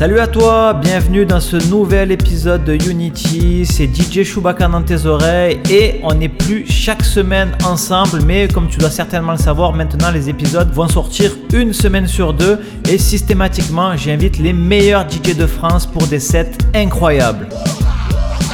Salut à toi, bienvenue dans ce nouvel épisode de Unity. C'est DJ Chewbacca dans tes oreilles et on n'est plus chaque semaine ensemble, mais comme tu dois certainement le savoir, maintenant les épisodes vont sortir une semaine sur deux et systématiquement j'invite les meilleurs DJ de France pour des sets incroyables.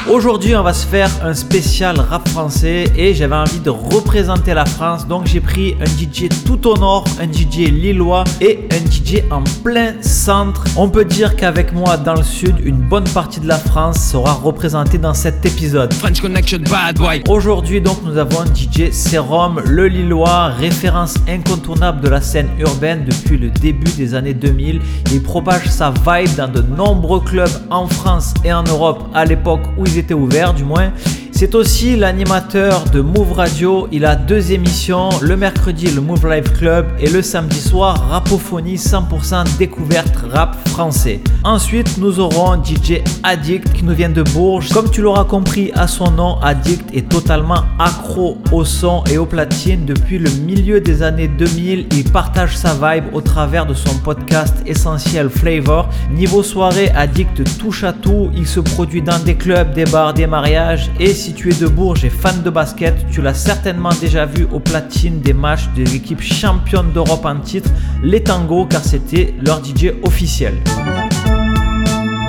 Aujourd'hui, on va se faire un spécial rap français et j'avais envie de représenter la France. Donc, j'ai pris un DJ tout au nord, un DJ lillois et un DJ en plein centre. On peut dire qu'avec moi dans le sud, une bonne partie de la France sera représentée dans cet épisode. French Connection Bad Boy. Aujourd'hui, donc, nous avons un DJ Serum, le lillois, référence incontournable de la scène urbaine depuis le début des années 2000. Il propage sa vibe dans de nombreux clubs en France et en Europe à l'époque où il était ouvert du moins. C'est aussi l'animateur de Move Radio. Il a deux émissions, le mercredi le Move Live Club et le samedi soir Rapophonie 100% découverte rap français. Ensuite, nous aurons DJ Addict qui nous vient de Bourges. Comme tu l'auras compris à son nom, Addict est totalement accro au son et aux platines depuis le milieu des années 2000. Il partage sa vibe au travers de son podcast Essentiel Flavor. Niveau soirée, Addict touche à tout. Il se produit dans des clubs, des bars, des mariages tu es de Bourges et fan de basket, tu l'as certainement déjà vu au platine des matchs de l'équipe championne d'Europe en titre, les Tango, car c'était leur DJ officiel.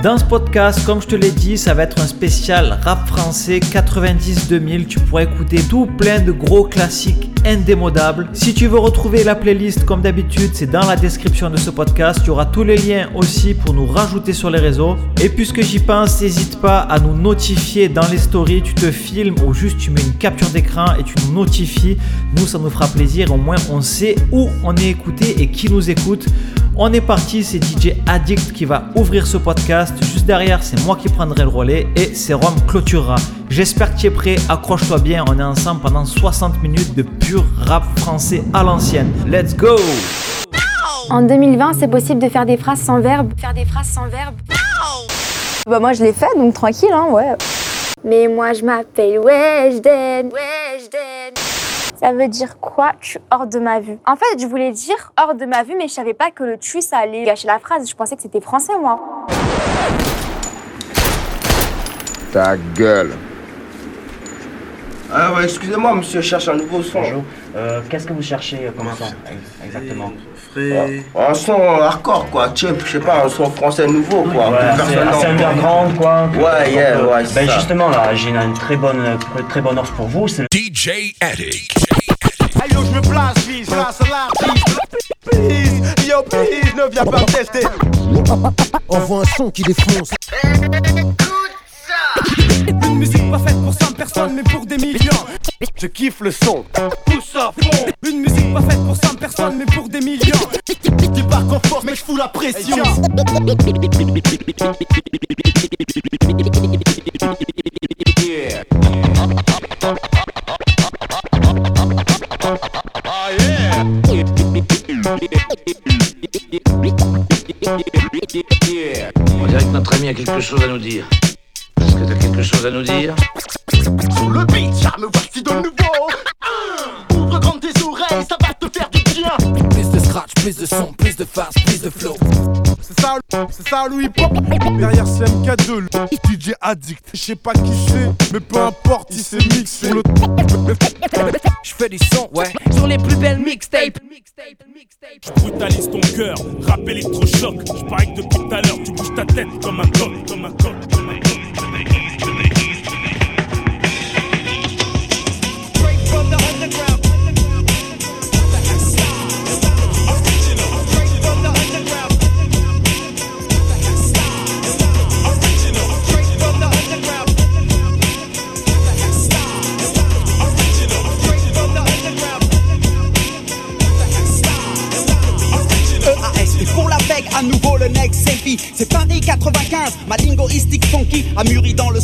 Dans ce podcast, comme je te l'ai dit, ça va être un spécial rap français 90-2000. Tu pourras écouter tout plein de gros classiques indémodables. Si tu veux retrouver la playlist comme d'habitude, c'est dans la description de ce podcast. Tu auras tous les liens aussi pour nous rajouter sur les réseaux. Et puisque j'y pense, n'hésite pas à nous notifier dans les stories. Tu te filmes ou juste tu mets une capture d'écran et tu nous notifies. Nous, ça nous fera plaisir. Au moins, on sait où on est écouté et qui nous écoute. On est parti, c'est DJ Addict qui va ouvrir ce podcast. Juste derrière, c'est moi qui prendrai le relais et c'est Rome clôturera. J'espère que tu es prêt, accroche-toi bien, on est ensemble pendant 60 minutes de pur rap français à l'ancienne. Let's go En 2020, c'est possible de faire des phrases sans verbe. Faire des phrases sans verbe. Bah moi je l'ai fait donc tranquille hein ouais. Mais moi je m'appelle Weshden. Weshden. Ça veut dire quoi, tu hors de ma vue? En fait, je voulais dire hors de ma vue, mais je savais pas que le tu ça allait gâcher la phrase. Je pensais que c'était français, moi. Ta gueule. Ah ouais, excusez-moi, monsieur, je cherche un nouveau son. Bonjour. Euh, Qu'est-ce que vous cherchez euh, comme son Exactement. Ouais, Un son hardcore, quoi. Je sais pas, un son français nouveau, quoi. Ouais, n'entend. underground quoi. Ouais, yeah, ouais, c'est Ben ça. justement là, j'ai une, une très bonne, euh, très bonne offre pour vous. C'est le DJ Addict. Hey yo, je me place, place à l'artiste. Please, yo, please, ne viens pas me tester. Envoie un son qui défonce. Une musique pas faite pour 100 personnes, mais pour des millions. Je kiffe le son. Pousse à fond. Une musique pas faite pour 100 personnes, mais pour des millions. Débarque en force, mais je fous la pression. On dirait que notre ami a quelque chose à nous dire. Est-ce que t'as quelque chose à nous dire? Le beat, me voici de nouveau. Scratch, plus de son, plus de face, plus de flow. C'est ça, c'est ça le hip hop. Derrière CMK2, le DJ addict. Je sais pas qui c'est, mais peu importe, il s'est mixé. Le... Je fais du son, ouais. Sur les plus belles mixtapes. brutalise ton cœur, rap électrochoc. Je parie que depuis tout à l'heure, tu bouges ta tête comme un coq,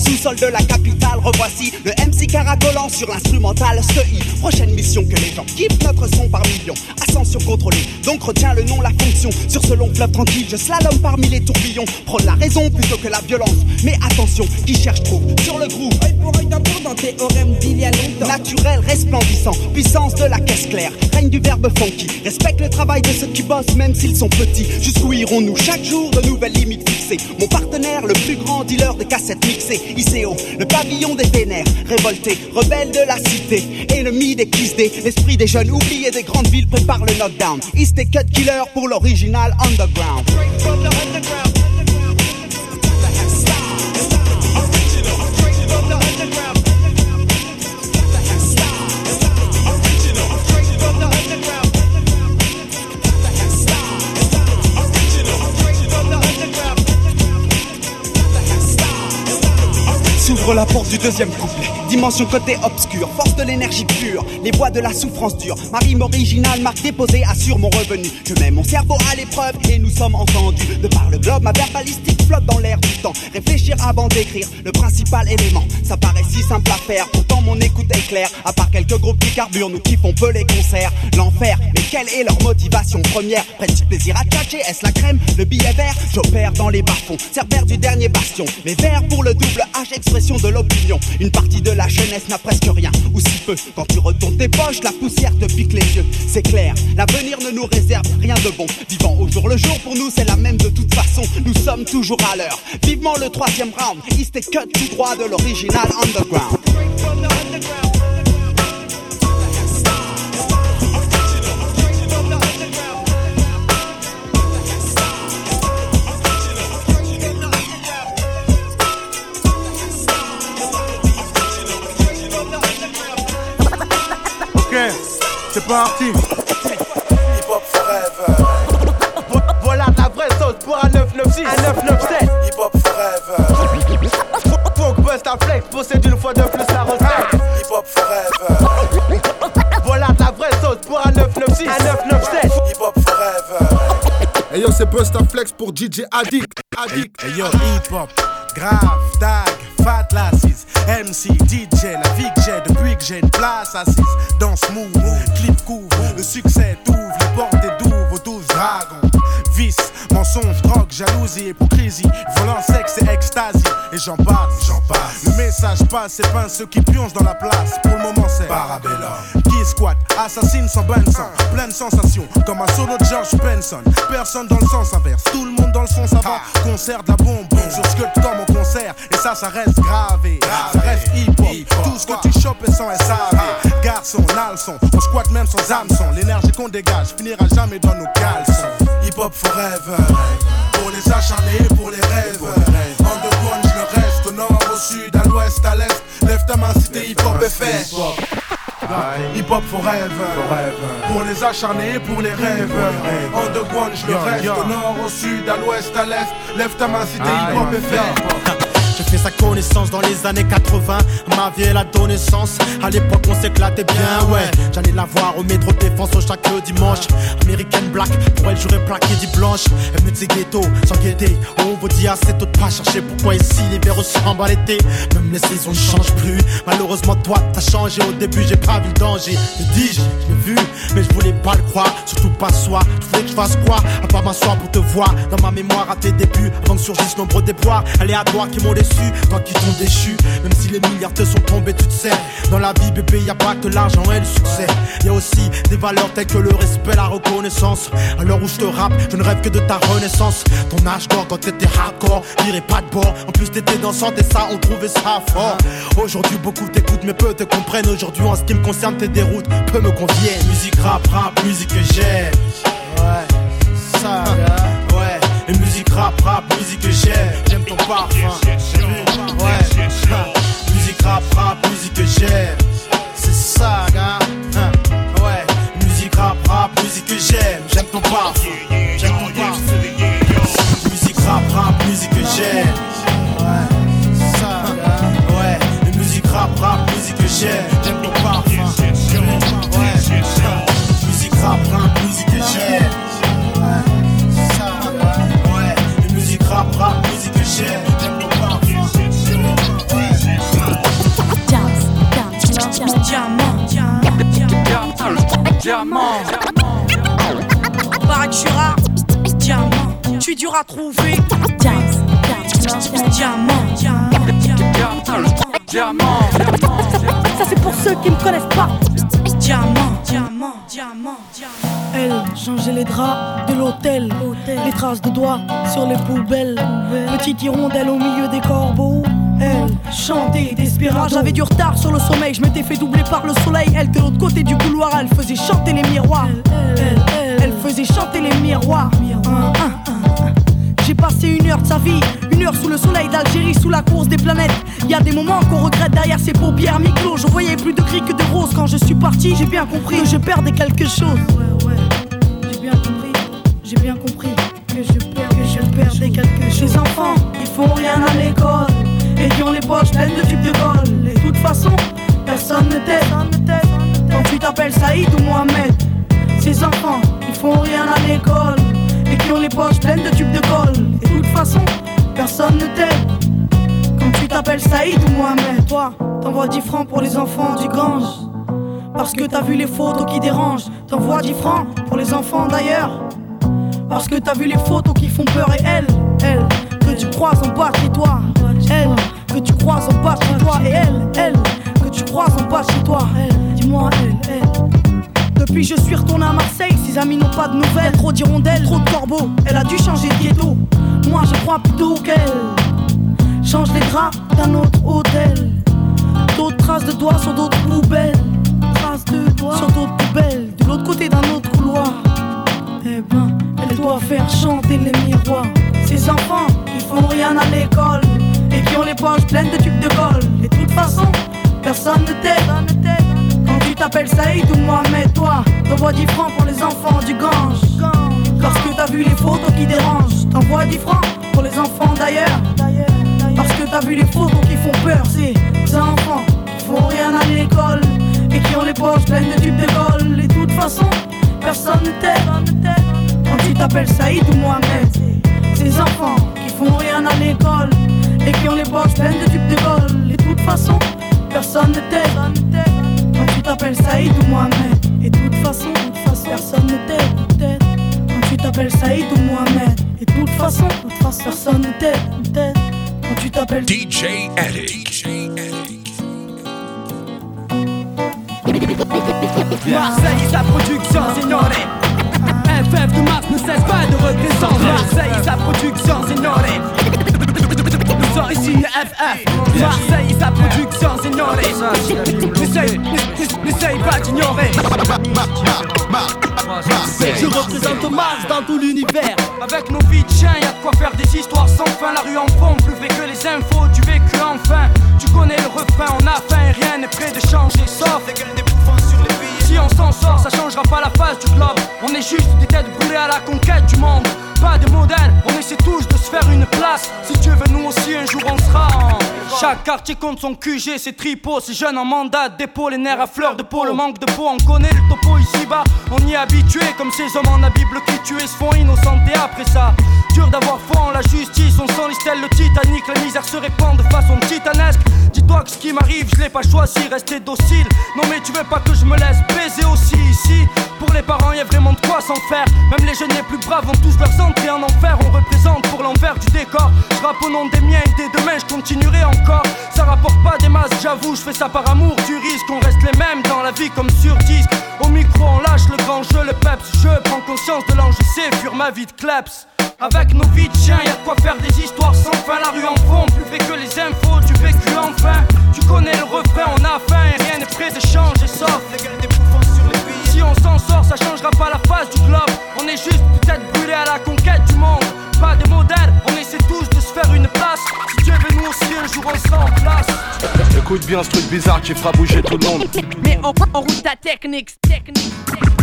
sous-sol de la capitale. Revoici le MC caracolant sur l'instrumental. SEI Prochaine mission que les gens kiffent. Notre son par millions Ascension contrôlée, donc retiens le nom, la fonction. Sur ce long fleuve tranquille, je slalom parmi les tourbillons. Prône la raison plutôt que la violence Mais attention, qui cherche trouve sur le groove Œil pour œil dans théorème d'il y a longtemps Naturel, resplendissant, puissance de la caisse claire Règne du verbe funky, respecte le travail de ceux qui bossent même s'ils sont petits Jusqu'où irons-nous? Chaque jour de nous nouvelle limite fixée. Mon partenaire, le plus grand dealer de cassettes mixées. ICO, le pavillon des vénères, révolté, rebelle de la cité, ennemi des des l'esprit des jeunes oubliés des grandes villes prépare le knockdown. East et Cut Killer pour l'original underground. La porte du deuxième couplet. Dimension côté obscur, force de l'énergie pure, les voix de la souffrance dure. Ma rime originale, marque déposée, assure mon revenu. Je mets mon cerveau à l'épreuve et nous sommes entendus. De par le globe, ma verbalistique flotte dans l'air du temps. Réfléchir avant d'écrire, le principal élément. Ça paraît si simple à faire, pourtant mon écoute est claire. À part quelques groupes qui carburent, nous kiffons peu les concerts. L'enfer, mais quelle est leur motivation première? Prennent-ils plaisir à tchatcher? Est-ce la crème Le billet vert? J'opère dans les bas-fonds, cerbère du dernier bastion. Mais vert pour le double H, expression Une partie de la jeunesse n'a presque rien, ou si peu. Quand tu retournes tes poches, la poussière te pique les yeux. C'est clair, l'avenir ne nous réserve rien de bon. Vivant au jour le jour, pour nous c'est la même de toute façon. Nous sommes toujours à l'heure. Vivement le troisième round, East et cut tout droit de l'original underground. C'est parti. Hip Hop Forever. Voilà la vraie sauce pour un 996, un 997. Hip Hop Forever. Funk Bust à Flex possède une fois de plus la recette. Hip Hop Forever. Voilà la vraie sauce pour un 996, un 997. Hip Hop Forever. Hey yo, c'est Busta Flex pour DJ Addict. Addict. Hey yo, hip hop, grave, tag, fat lasses, MC, DJ, la vie que j'ai depuis que j'ai une place assise. Danse move, clip couvre, le succès t'ouvre les portes des douves aux douze dragons. Vice, mensonge, drogue, jalousie, hypocrisie, violence, sexe et extasie. Et j'en passe, j'en passe. Le message passe, c'est pas ceux qui plongent dans la place. Pour le moment, c'est Parabellum. qui squat, assassine sans Benson, pleine sensation, comme un solo de George Benson. Personne dans le sens inverse, tout le monde dans le sens avant. Concert de la bombe, sur ce que comme au concert, et ça, ça reste gravé. Ça reste hip-hop, tout ce que tu chopes est sans SAV. Garçon, nalson, on squatte même sans hameçon. L'énergie qu'on dégage finira jamais dans nos caleçons. Hip Hop Forever. Pour les acharnés, pour les rêves. Underground, je le reste. Au nord, au sud, à l'ouest, à l'est. Lève ta main si t'es hip hop est fait. Hip Hop Forever. Pour les acharnés, pour les rêves. Underground, je le reste. Au nord, au sud, à l'ouest, à l'est. Lève ta main si t'es hip hop est fait. J'ai fait sa connaissance dans les années 80. Ma vie, donné sens. À l'époque, on s'éclatait bien, ouais. J'allais la voir au métro défense chaque dimanche. American Black, pour elle, j'aurais plaqué dit blanche. Elle me disait ghetto, sans guetter. On vous dit assez tôt de pas chercher pourquoi ici l'hiver ressemble à l'été. Même les saisons ne changent plus. Malheureusement, toi, t'as changé. Au début, j'ai pas vu le danger. Te dis-je, je l'ai vu, mais je voulais pas le croire. Surtout pas soi. Tu voulais que je fasse quoi? À part m'asseoir pour te voir. Dans ma mémoire à tes débuts, avant que surgissent nombreux déboires aléatoires qui m'ont Toi qui t'ont déchu, même si les milliards te sont tombés, tu te sais. Dans la vie, bébé, y a pas que l'argent et le succès. Y a aussi des valeurs telles que le respect, la reconnaissance. À l'heure où je te rappe, je ne rêve que de ta renaissance. Ton âge d'or quand t'étais hardcore, dirais pas de bord. En plus, t'étais dansante et ça, on trouvait ça fort. Aujourd'hui, beaucoup t'écoutent, mais peu te comprennent. Aujourd'hui, en ce qui me concerne, tes déroutes peu me conviennent. Musique rap, rap, musique que j'aime. Ouais, ça, rap, rap, musique que j'aime. J'aime ton parfum. Ouais, musique rap, rap, musique que j'aime. C'est ça, gars. Ouais, musique rap, rap, musique que j'aime. J'aime ton parfum. Diamant, Paraît que je suis rare. Diamant, je suis dur à trouver. Diamant, diamant, Ça c'est pour ceux qui me connaissent pas. diamant, diamant, diamant, diamant. Elle changeait les draps de l'hôtel, les traces de doigts sur les poubelles. Petite hirondelle au milieu des corbeaux. Elle chantait d'espérance. J'avais du retard sur le sommeil, je m'étais fait doubler par le soleil. Elle de l'autre côté du couloir, elle faisait chanter les miroirs. Elle, elle, faisait chanter les miroirs. J'ai passé une heure de sa vie, une heure sous le soleil d'Algérie, sous la course des planètes. Y a des moments qu'on regrette derrière ses paupières mi-clos. Je voyais plus de gris que de rose quand je suis parti. J'ai bien compris que je perdais quelque chose. Ouais, ouais, j'ai bien compris, j'ai bien compris que je perds, que je perdais quelque chose. Les enfants, ils font rien à l'école et qui ont les poches pleines de tubes de colle. Et de toute façon, personne ne t'aide. Quand tu t'appelles Saïd ou Mohamed, ces enfants, ils font rien à l'école et qui ont les poches pleines de tubes de colle. Et de toute façon, personne ne t'aide. Quand tu t'appelles Saïd ou Mohamed, toi, t'envoies 10 francs pour les enfants du Gange. Parce que t'as vu les photos qui dérangent, t'envoies 10 francs pour les enfants d'ailleurs. Parce que t'as vu les photos qui font peur et elle, elle, que tu croises en bas chez toi. Elle, que tu croises en bas chez toi. Et elle, elle, que tu croises en bas chez toi. Elle, dis-moi, elle, elle. Depuis je suis retourné à Marseille, ses amis n'ont pas de nouvelles. Trop d'hirondelles, trop de corbeaux, elle a dû changer de ghetto. Moi je crois plutôt qu'elle change les draps d'un autre hôtel. D'autres traces de doigts sur d'autres poubelles. Traces de doigts sur d'autres poubelles. De l'autre côté d'un autre couloir. Eh ben, elle doit faire chanter les miroirs. Ces enfants qui font rien à l'école et qui ont les poches pleines de tubes de colle. Et de toute façon, personne ne t'aide. Quand tu t'appelles Saïd ou Mohamed, toi, t'envoies 10 francs pour les enfants du Gange. Parce que t'as vu les photos qui dérangent, t'envoies 10 francs pour les enfants d'ailleurs. Parce que t'as vu les photos qui font peur, ces enfants qui font rien à l'école et qui ont les poches pleines de tubes de colle. Et de toute façon, personne ne t'aide. Quand tu t'appelles Saïd ou Mohamed, ces enfants qui font rien à l'école et qui ont les poches pleines de tubes de colle. Et de toute façon, personne ne t'aide. Quand tu t'appelles Saïd ou Mohamed, et de toute façon, personne ne t'aide. Quand tu t'appelles Saïd ou Mohamed, et de toute façon, personne ne t'aide. Quand tu t'appelles DJ Addict. Marseille, sa production, signoré. FF de Mars ne cesse pas de représenter Marseille, sa production, signoré. Sommes ici FF. Marseille, sa production, signoré. N'essaye, n'essaye pas d'ignorer. Je représente Mars dans tout l'univers. Avec nos vies de chiens, y'a de quoi faire des histoires sans fin. La rue en fond, plus vrai que les infos du vécu enfin. Tu connais le refrain, on a faim et rien n'est prêt de changer, sauf des gueules des bouffons sur les. Si on s'en sort, ça changera pas la face du globe. On est juste des têtes brûlées à la conquête du monde. Pas de modèle, on essaie tous de se faire une place. Si Dieu veut, nous aussi un jour on sera en. Chaque quartier compte son QG, ses tripots, ces jeunes en mandat, dépôt, les nerfs à fleur de peau, le manque de peau, on connaît le topo ici-bas, on y est habitué, comme ces hommes en la Bible qui tués se font innocentés après ça. Dur d'avoir foi en la justice, on sent le Titanic, la misère se répand de façon titanesque. Dis-toi que ce qui m'arrive, je l'ai pas choisi, rester docile. Non mais tu veux pas que je me laisse baiser aussi ici. Pour les parents, y a vraiment de quoi s'en faire. Même les jeunes les plus braves ont tous leurs entrées en enfer. On représente pour l'envers du décor. Je rappe au nom des miens et dès demain, je continuerai encore. Ça rapporte pas des masses, j'avoue, je fais ça par amour du risque. On reste les mêmes dans la vie comme sur disque. Au micro, on lâche le grand jeu, le peps. Je prends conscience de l'enjeu, c'est fuir ma vie de kleps. Avec nos vies de chiens, y'a de quoi faire des histoires sans fin. La rue en fond, plus vrai que les infos du vécu enfin. Tu connais le refrain, on a faim et rien n'est prêt de changer, sauf des. Si on s'en sort, ça changera pas la face du globe. On est juste peut-être brûlés à la conquête du monde. Pas de modèle, on essaie tous de se faire une place. Si Dieu veut, nous aussi un jour on sera en place. Écoute bien ce truc bizarre qui fera bouger tout le monde. Mais on, on roule ta technique, technique.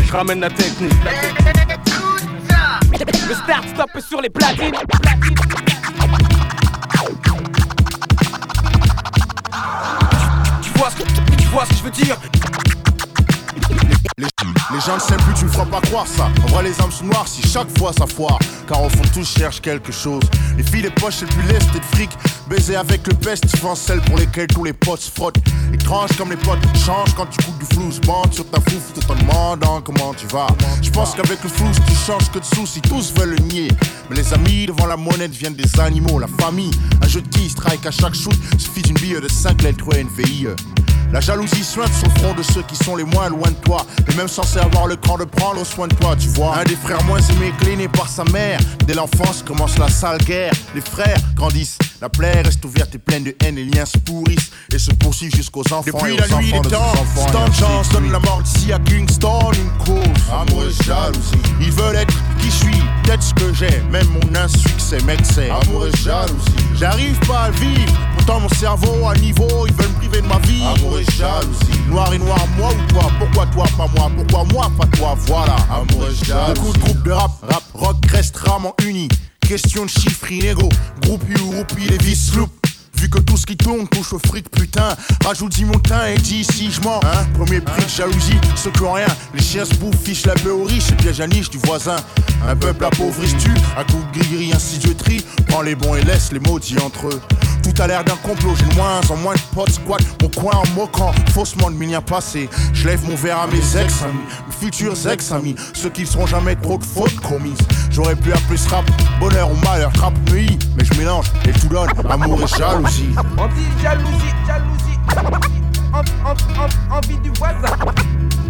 Je ramène la technique. Stop est sur les platines. Tu vois ce que, tu vois ce que je veux dire? Les, gens ne s'aiment plus, tu me feras pas croire ça. En vrai, les âmes sont noires si chaque fois ça foire. Car au fond, tous cherchent quelque chose. Les filles, les poches, c'est plus leste de fric. Baiser avec le peste, souvent celles pour lesquelles tous les potes se frottent. Étrange comme les potes changent quand tu coupes du flou. Bande sur ta fouf tout en demandant comment tu vas. Je pense qu'avec le flou, tu changes que de soucis. Tous veulent le nier. Mais les amis devant la monnaie deviennent des animaux. La famille, un jeu de qui strike à chaque shoot. Suffit d'une bille de 5 lettres et une VIE. La jalousie suinte sur le front de ceux qui sont les moins loin de toi. Et même censé avoir le cran de prendre soin de toi, tu vois. Un des frères moins aimés, cléné par sa mère. Dès l'enfance commence la sale guerre. Les frères grandissent. La plaie reste ouverte et pleine de haine. Les liens se pourrissent et se poursuivent jusqu'aux enfants. Depuis et la aux nuit enfants des de temps, Stan Chance donne la mort d'ici à Kingston une cause. Amour et jalousie. Ils veulent être qui je suis, peut-être ce que j'ai, même mon insuccès, mec, c'est Amour et jalousie. J'arrive pas à vivre, pourtant mon cerveau à niveau, ils veulent me priver de ma vie. Amour et jalousie. Noir et noir, moi ou toi, pourquoi toi, pas moi, pourquoi moi, pas toi, voilà. Amour et jalousie. Beaucoup de groupes de rap, rap, rock restent rarement unis. Question de chiffres inégaux, groupe ou roupie, les vis loupes. Vu que tout ce qui tourne touche au fric, putain. Rajoute 10 montants et dis si je mens. Hein Premier prix de jalousie, qui ont rien. Les chiens se bouffent, fichent la paix aux riches et piège à niche du voisin. Un peuple appauvri-tu, à coup de gris ainsi Dieu trie. Prends les bons et laisse les maudits entre eux. Tout a l'air d'un complot, j'ai moins en moins de potes squat Mon coin en moquant, faussement de millions passés Je lève mon verre à mes ex-amis, mes futurs ex-amis Ceux qui ne seront jamais trop de fautes commises J'aurais pu appeler ce rap bonheur ou malheur, rap nuit Mais je mélange et tout donne amour et jalousie Anti-jalousie, jalousie. En- en- en- Envie du voisin.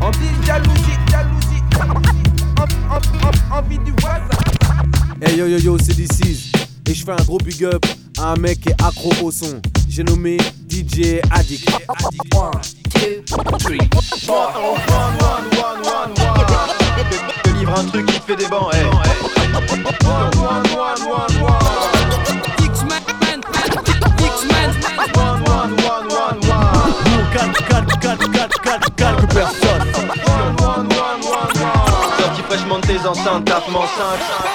Anti-jalousie, jalousie. En- en- en- Envie du voisin. Hey yo yo yo, c'est DC's. Et je fais un gros big up à un mec qui est accro au son. J'ai nommé DJ Addict. te livre un truc qui te fait des bancs, hey. Quelques personnes. Sorti fraîchement de tes enceintes, tapement 5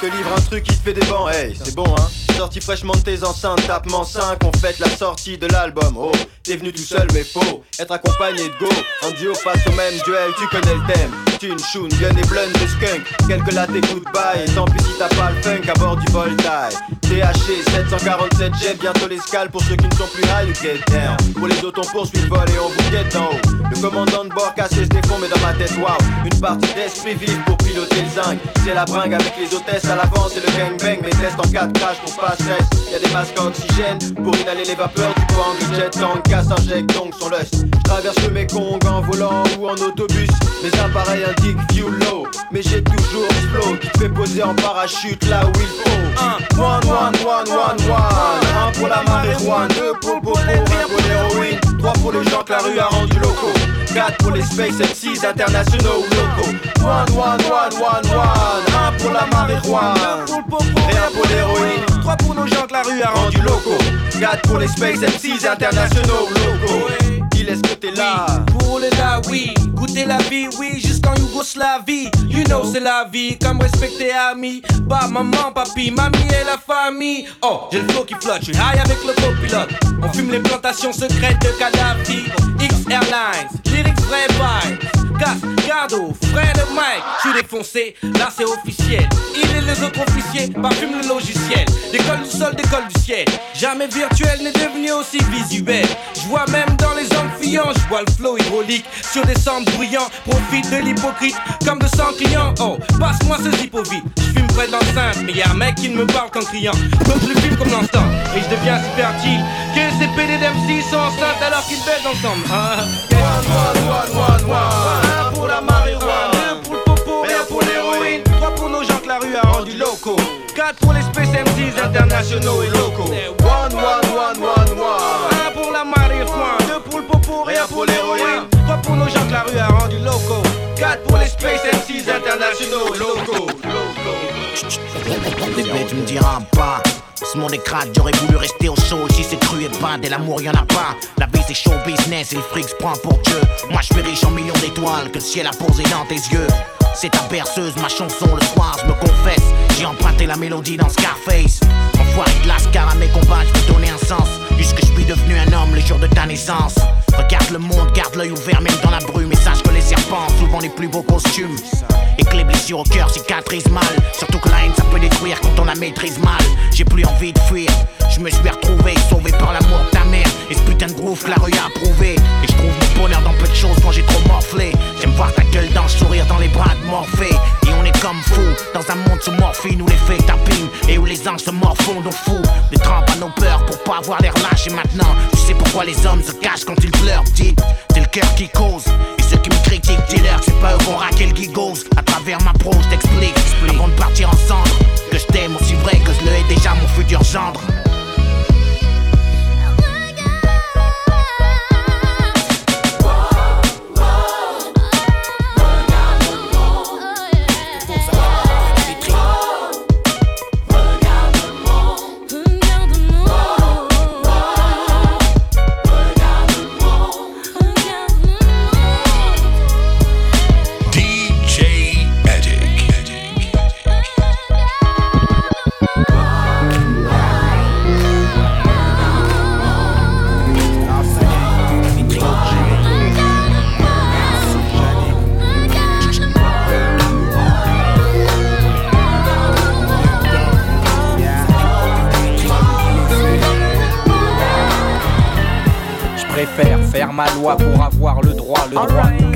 te livre un truc qui te fait des bancs, hey, c'est bon hein Sorti fraîchement de tes enceintes, tapement 5 On fête la sortie de l'album, oh T'es venu tout seul mais faux, être accompagné de go En duo face au même duel, tu connais le thème. Tune, shoon, gun et blunt de skunk. Quelques lattes et goodbye, et tant pis si t'as pas le funk à bord du Voltaire. THC 747 jet, bientôt l'escale. Pour ceux qui ne sont plus high, you get down Pour les autres on poursuit le vol et on vous guette d'en haut. Le commandant de bord casse ses défauts mais dans ma tête, waouh. Une partie d'esprit vif pour piloter le zinc. C'est la bringue avec les hôtesses à l'avant, c'est le gangbang. Mes tests en 4 crash pour pas stress Y'a des masques oxygène pour inhaler les vapeurs du bang Le jet tank casse injecte donc son lust Je traverse le Mekong en volant ou en autobus. Mes appareils indiquent view low Mais j'ai toujours flow qui te fait poser en parachute là où il faut. Un, one, one, one, one, one. Un. Pour la marijuana, deux pour le pour l'héroïne. Trois pour les gens que la rue a rendu locaux. 4 pour les Space M6 internationaux ou locaux. One, one, one, one, one. Un pour la marijuana Et l'héroïne. 3 pour nos gens que la rue a rendu locaux. 4 pour les Space M6 internationaux. locaux. Il est-ce que t'es là Pour les là, oui. Goûter la vie, oui, jusqu'en Yougoslavie. You know, c'est la vie, comme respecter amis. Bah, maman, papi, mamie et la famille. Oh, j'ai le flow qui flotte, je suis high avec le copilote. On fume les plantations secrètes de Kadhafi. X Airlines, lyrics vrai vibes. Gas, Gardo, frère de Mike, je suis défoncé, là c'est officiel. Il et les autres officiers parfument le logiciel. Décolle du sol, décolle du ciel. Jamais virtuel n'est devenu aussi visuel. Je vois même dans les amphillants, je vois le flow hydraulique sur des centres bruyants. Profite de comme de 100 clients. Oh, passe-moi ce zippo vite. Je fume près de l'enceinte, mais y a un mec qui ne me parle qu'en criant. Donc je le filme comme l'instant et je deviens si fertile que ces PD d'MC sont enceintes alors qu'ils baissent ensemble. Ah. Un pour la marijuana, deux pour le popo, un pour l'héroïne, trois pour nos gens que la rue a rendu locaux, quatre pour les Space MCs internationaux et locaux. One, one, one, one, one. Un pour la marijuana, deux pour le popo, un pour l'héroïne, trois pour nos gens que la rue a rendu locaux, pour les Space MCs internationaux locaux. Bébé, tu me diras pas. Ce monde est crade, j'aurais voulu rester au chaud. Si c'est cru et pas, de l'amour y'en a pas. La vie c'est show business et le fric se prend pour Dieu. Moi je suis riche en millions d'étoiles que le ciel a posé dans tes yeux. C'est ta berceuse, ma chanson le soir, je me confesse. J'ai emprunté la mélodie dans Scarface. Enfoiré de lascar à mes combats, je donner un sens. Puisque je suis devenu un homme le jour de ta naissance. Regarde le monde, garde l'œil ouvert même dans la brume. Et sache que les serpents souvent les plus beaux costumes. Et que les blessures au cœur cicatrisent mal. Surtout que la haine ça peut détruire quand on la maîtrise mal. J'ai plus envie de fuir. Je me suis retrouvé sauvé par l'amour. Et ce putain de groove que la rue a approuvé. Et je trouve mon bonheur dans peu de choses quand j'ai trop morflé. J'aime voir ta gueule dans le sourire dans les bras de Morphée. Et on est comme fou, Dans un monde sous morphine où les faits tapping et où les anges se morfondent au fou. Les trempes à nos peurs pour pas avoir l'air lâche. Et maintenant, tu sais pourquoi les hommes se cachent quand ils pleurent, petit. C'est le cœur qui cause. Et ceux qui me critiquent, dis-leur c'est pas eux qu'on raqué le gigose. À travers ma pro, je t'explique. Avant de partir ensemble, que je t'aime aussi vrai que je le hais déjà mon futur gendre.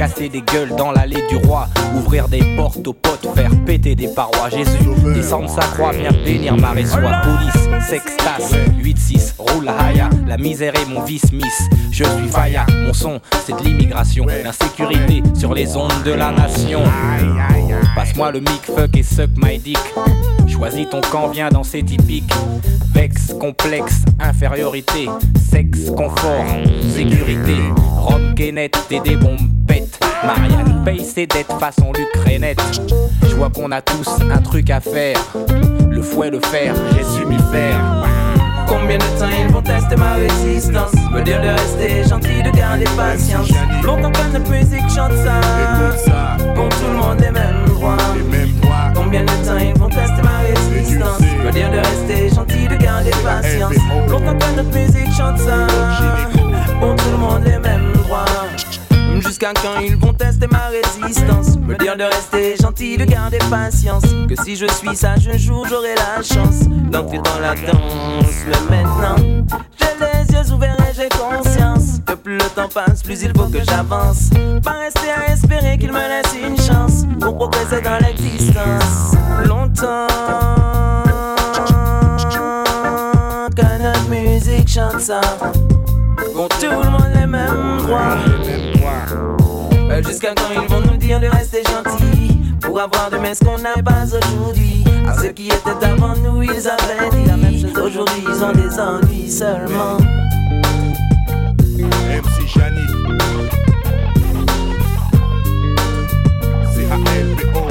Casser des gueules dans l'allée du roi, ouvrir des portes aux potes, faire péter des parois. Jésus, descendre sa croix, viens bénir ma résoie. Police, sextas, 8-6, roule haya, la misère est mon vice miss. Je suis Faya, mon son, c'est de l'immigration, l'insécurité sur les ondes de la nation. Passe-moi le mic, fuck et suck my dick. Choisis ton camp, viens danser typique. Vex, complexe, infériorité, sexe, confort, sécurité. Rome, Kenneth, t'es des bombes. Marianne paye ses dettes façon l'Ukrainette. Je vois qu'on a tous un truc à faire. Le fouet, le fer, j'ai su m'y faire. Combien de temps ils vont tester ma résistance? Me dire de rester gentil, de garder patience. Longtemps que notre musique chante ça. Pour tout le monde les mêmes droits. Combien de temps ils vont tester ma résistance? Me dire de rester gentil, de garder patience. Longtemps que notre musique chante ça. Pour tout le monde les mêmes droits Jusqu'à quand ils vont tester ma résistance. Me dire de rester gentil, de garder patience. Que si je suis sage un jour j'aurai la chance. D'entrer dans la danse Mais maintenant. J'ai les yeux ouverts et j'ai conscience Que plus le temps passe plus il faut que j'avance. Pas rester à espérer qu'il me laisse une chance Pour progresser dans l'existence. Longtemps Que notre musique chante ça Pour tout le monde les mêmes droits euh, Jusqu'à quand ils vont nous dire de rester gentils Pour avoir demain ce qu'on n'a pas aujourd'hui? À ceux qui étaient avant nous ils avaient dit la même chose Aujourd'hui ils ont des envies seulement MC Janik. CHLBO.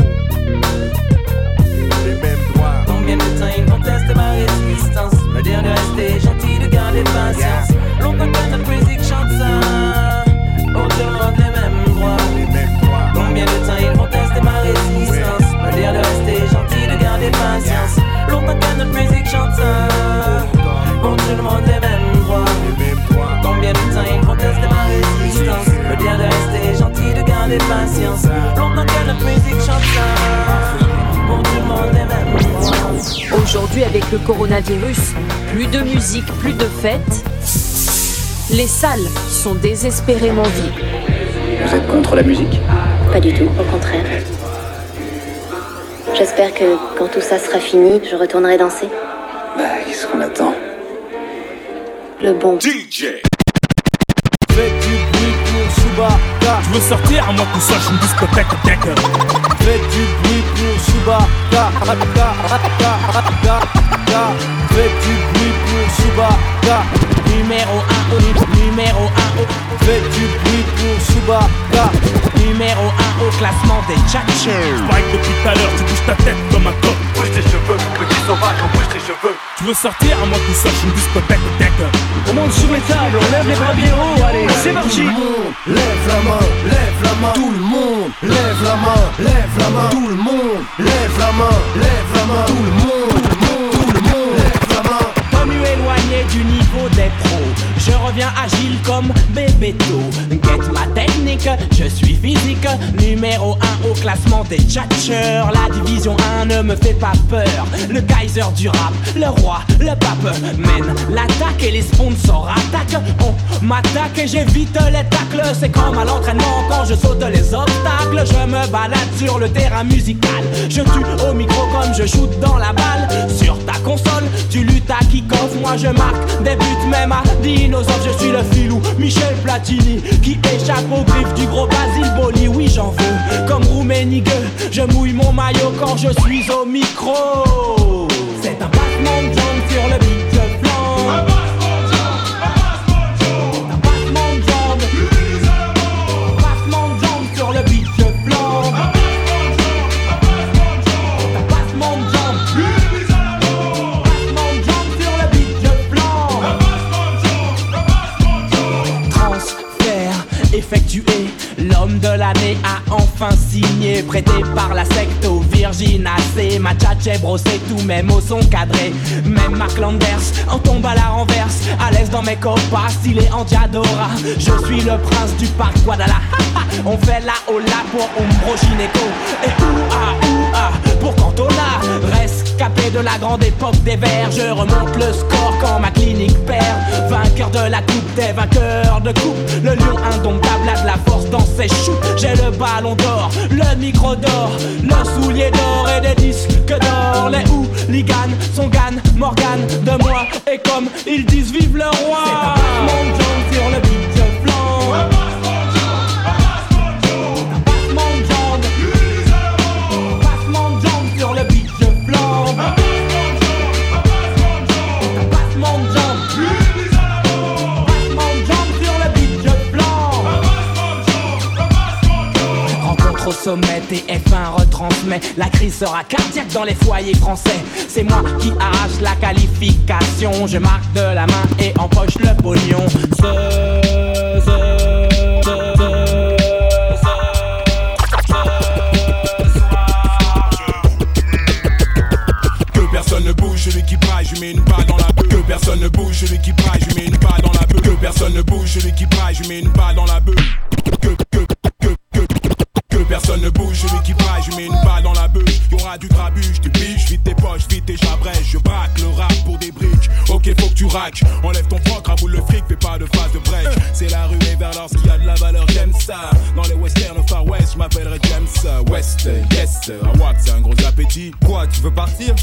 Les mêmes droits. Combien de temps ils vont tester ma résistance? Me dire de rester gentil, patience Longtemps que notre musique chante ça le monde les mêmes droits Combien de temps ils vont tester ma résistance? Me dire de rester gentil, de garder patience. Longtemps que notre musique chante ça le monde les mêmes droits Combien de temps ils vont tester ma résistance? Me dire de rester gentil, de garder patience. Longtemps que notre musique chante ça le monde les mêmes Aujourd'hui, avec le coronavirus, plus de musique, plus de fêtes. Les salles sont désespérément vides. Vous êtes contre la musique? Pas du tout, au contraire. J'espère que quand tout ça sera fini, je retournerai danser. Bah, qu'est-ce qu'on attend? Le bon. DJ Faites du bruit pour Chewbacca. Tu veux sortir moi tout seul, je me discothèque, deck. Faites du bruit pour Chewbacca. Faites du bruit pour Chewbacca. Numéro 1 numéro 1 Faites du bruit pour Chewbacca. Numéro 1 au classement des tchatchers. Spike depuis tout à l'heure, tu bouges ta tête comme un coq. Bouge tes cheveux, sauvage, on bouge tes cheveux. Tu veux sortir à moi tout seul, je me discothèque, deck. On monte sur les tables, on lève les bras bien haut, allez, c'est parti. Lève la main, lève la main, tout le monde. Lève la main, lève la main, tout le monde. Lève la main, lève la main, tout le monde. Tout le monde, tout le monde. Lève la main. Pas mieux éloigné du niveau des pros. Je reviens agile comme Bébéto. Get ma technique, je suis physique. Numéro 1 au classement des tchatchers. La division 1 ne me fait pas peur. Le Kaiser du rap, le roi, le pape mène l'attaque et les sponsors attaquent. On m'attaque et j'évite les tacles. C'est comme à l'entraînement quand je saute les obstacles. Je me balade sur le terrain musical. Je tue au micro je shoot dans la balle. Sur ta console, tu luttes à kick-off. Moi je marque des buts même à Je suis le filou Michel Platini qui échappe aux griffes du gros Basile Boli. Oui, j'en veux comme Rouménigue. Je mouille mon maillot quand je suis au micro. C'est un de jambes sur le de l'année a enfin signé, prêté par la secte au Virginacé. Ma tchatche brossé, tous mes mots sont cadrés. Même Mark Landers en tombe à la renverse. À l'aise dans mes copas, stylé en diadora. Je suis le prince du parc Guadalajara. On fait la hola pour Umbro Gineco. Et ouah, ouah, pour Cantona. De la grande époque des verts. Je remonte le score quand ma clinique perd. Vainqueur de la coupe des vainqueurs de coupe. Le lion indomptable a de la force dans ses choux. J'ai le ballon d'or, le micro d'or, le soulier d'or et des disques d'or. Les hooligans sont Gann, Morgan de moi. Et comme ils disent, vive le roi. C'est sur le beat, au sommet, TF1 retransmet La crise sera cardiaque dans les foyers français C'est moi qui arrache la qualification Je marque de la main et empoche le pognon Ce- ce- Que personne ne bouge, celui qui braille, je mets une balle dans la beuh. Que personne ne bouge, celui qui je mets une balle dans la beuh. Que personne ne bouge, celui qui je mets une balle dans la beuh. Bouge, celui qui braille, je mets une balle dans la beuh. Y'aura du grabuge, du biche, vite tes poches, vite tes j'abrège. Je braque le rap pour des briques. Ok, faut que tu raques. Enlève ton froc, raboule le fric, fais pas de phase de break. C'est la rue et vers lorsqu'il y a de la valeur, ça. Dans les westerns au far west, je m'appellerai James West. Yes, Watt, c'est un gros appétit. Quoi, tu veux partir?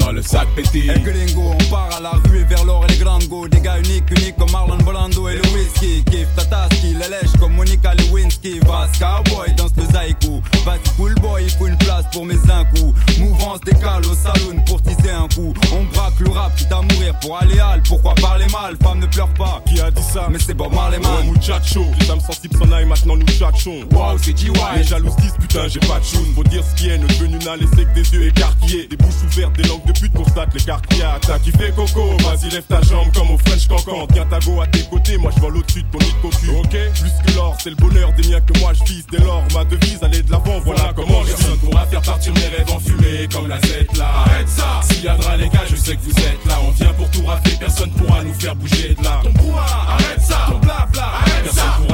Dans le sac pété. Hey gringo, on part à la rue vers l'or et les grandes go Des gars uniques, uniques comme Marlon Volando et le whisky. Kiff Tataski, les lèches comme Monica Lewinsky. Vas cowboy, danse le zaïkou. Vas-y cool boy, il faut une place pour mes coups. Mouvance décale au saloon pour teaser un coup. On braque le rap, quitte à mourir pour aller hal Pourquoi parler mal, femme ne pleure pas. Qui a dit ça? Mais c'est Bob Marley man. Oh, muchacho, les âmes sensibles s'en maintenant nous tchatchons. Waouh, c'est GY. Les jalouses disent putain, j'ai pas de choune. Faut dire ce qui est, ne devenu n'a laissé que des yeux écarquillés. Des bouches ouvertes, des langues de pute constatent l'écart qu'il y a. T'as kiffé Coco, vas-y, lève ta jambe comme au French Cancan. Tiens ta go à tes côtés, moi je vole au-dessus de ton nid cocu. Ok, plus que l'or, c'est le bonheur des miens que moi je vise. Dès lors, ma devise, aller de l'avant, voilà comment je Personne pourra faire partir mes rêves en fumée comme la Z là. Arrête ça, s'il y a de les gars, je sais que vous êtes là. On vient pour tout rafler, personne pourra nous faire bouger de là. Ton brouhaha, arrête ça, ton blabla, arrête Personne ça.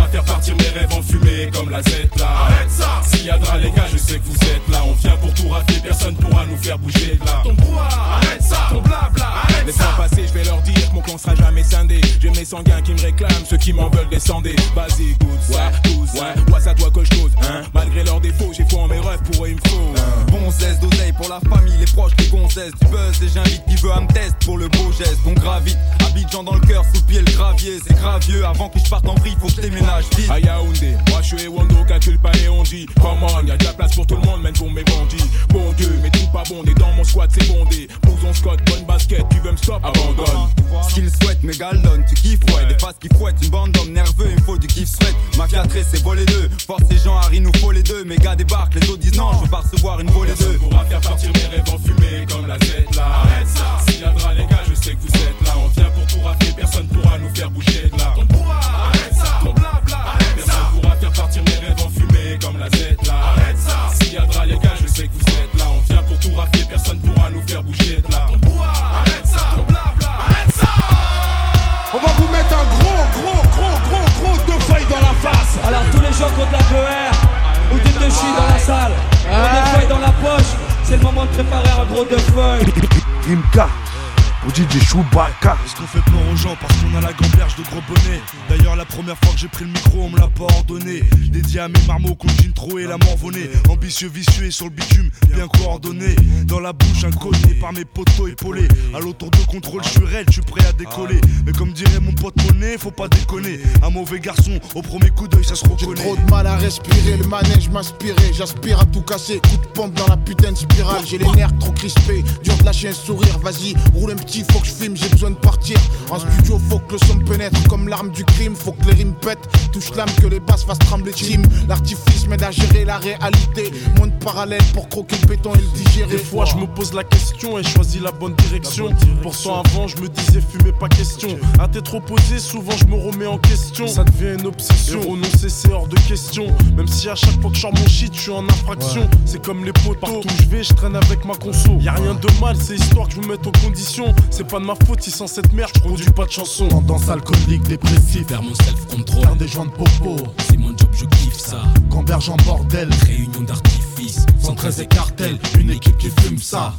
Mes rêves en fumée comme la Z là. Arrête ça, s'il y a de les gars, je sais que vous êtes là. On vient pour tout rafler, personne pourra nous faire bouger de là. Ton brouhaha, arrête ça, ton blabla, arrête Laisse-moi passer, je vais leur dire que mon clan sera jamais scindé. J'ai mes sanguins qui me réclament, ceux qui m'en veulent descendez. Vas-y, écoute ça, tous, ouais, ouais, ça doit que je cause, hein. Malgré leurs défauts, j'ai foi en mes rêves, pour eux il me faut. Bon zeste d'oseille pour la famille, les proches, les gonzesses Du buzz et j'invite qui veut à me test pour le beau geste On gravite, Abidjan dans le cœur, sous le pied le gravier C'est gravieux, avant que je parte en vrille, faut que je déménage vite À Yaoundé, moi je suis Wando, calcule pas et on dit On, y'a de la place pour tout le monde, même pour mes bandits Bon Dieu, mais tout pas bondé, dans mon squat c'est bondé. Posons Scott, bonne basket, tu veux me stop, abandonne. Ce qu'ils souhaitent, mes galdonnes, tu kiffes, ouais, des faces qui fouettent Une bande d'hommes nerveux, il me faut du kiff sweat. Mafia très, c'est voler deux, force ces gens, Harry nous faut les deux. Mes gars débarquent, les autres disent non, je veux pas recevoir une volée deux. pourra faire partir mes rêves en fumée comme la Z là. Arrête ça, s'il y a de les gars, je sais que vous êtes là. On vient pour tout rafler, personne pourra nous faire bouger de là. Ton brouhaha, arrête faire bouger de là. Ton brouhaha, arrête ça, ton blabla, arrête ça. On va vous mettre un gros, gros, gros, gros, gros deux feuilles dans la face. Alors tous les gens contre la PR ou tu te chies dans la salle, on deux feuilles dans la poche, c'est le moment de préparer un gros deux feuilles. Imka, DJ Chewbacca. Est-ce qu'on fait peur aux gens parce qu'on a la gamberge de gros bonnet D'ailleurs, la première fois que j'ai pris le micro, on me l'a pas ordonné. Dédié à mes marmots qu'on trop et la morvonnée. Ambitieux, vicieux et sur le bitume, bien coordonné. Dans la bouche, inconnu par mes poteaux épaulés. À l'autour de contrôle, je suis raide, je suis prêt à décoller. Mais comme dirait mon pote monnaie, faut pas déconner. Un mauvais garçon, au premier coup d'œil, ça se reconnaît. Trop de mal à respirer, le manège m'inspirait. J'aspire à tout casser, coup de pompe dans la putain de spirale. J'ai les nerfs trop crispés, dur de lâcher un sourire. Vas-y, roule un petit, faut que je filme, j'ai besoin de partir. En studio, faut que le son pénètre comme l'arme du crime. Faut que les rimes pètent, touche l'âme, que les basses fassent trembler team. L'artifice m'aide à gérer la réalité. Moins de parallèle pour croquer le béton et le digérer. Des fois, je me pose la question et choisis la bonne direction. Pourtant, avant, je me disais fumer pas question. À t'être opposé, souvent je me remets en question. Ça devient une obsession. Et renoncer, c'est hors de question. Même si à chaque fois que je sors mon shit, je suis en infraction. C'est comme les potos. Partout où je vais, je traîne avec ma conso. Y a rien de mal, c'est histoire que je me mette en condition. C'est pas de ma faute si sans cette merde, je produis pas de chansons. Tendance alcoolique, dépressif, Faire mon self-control. faire des joints de popo. C'est mon job, je kiffe ça. Gamberge en bordel, Réunion d'artifice. 113 et cartel, une équipe qui fume ça.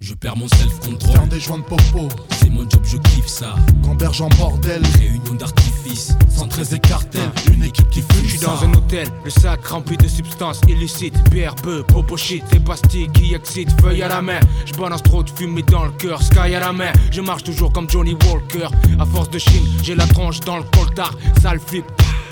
Je perds mon self-control. Faire des joints de popo, C'est mon job, je kiffe ça. Gamberge en bordel, Réunion d'artifice. 113 et cartel, une équipe qui fume Je suis dans un hôtel, le sac rempli de substances illicites, BRB, popo shit, des pastilles qui excitent, feuille à la main. Je balance trop de fumée dans le cœur, sky à la main. Je marche toujours comme Johnny Walker. À force de chine, j'ai la tronche dans le coltard, sale flip.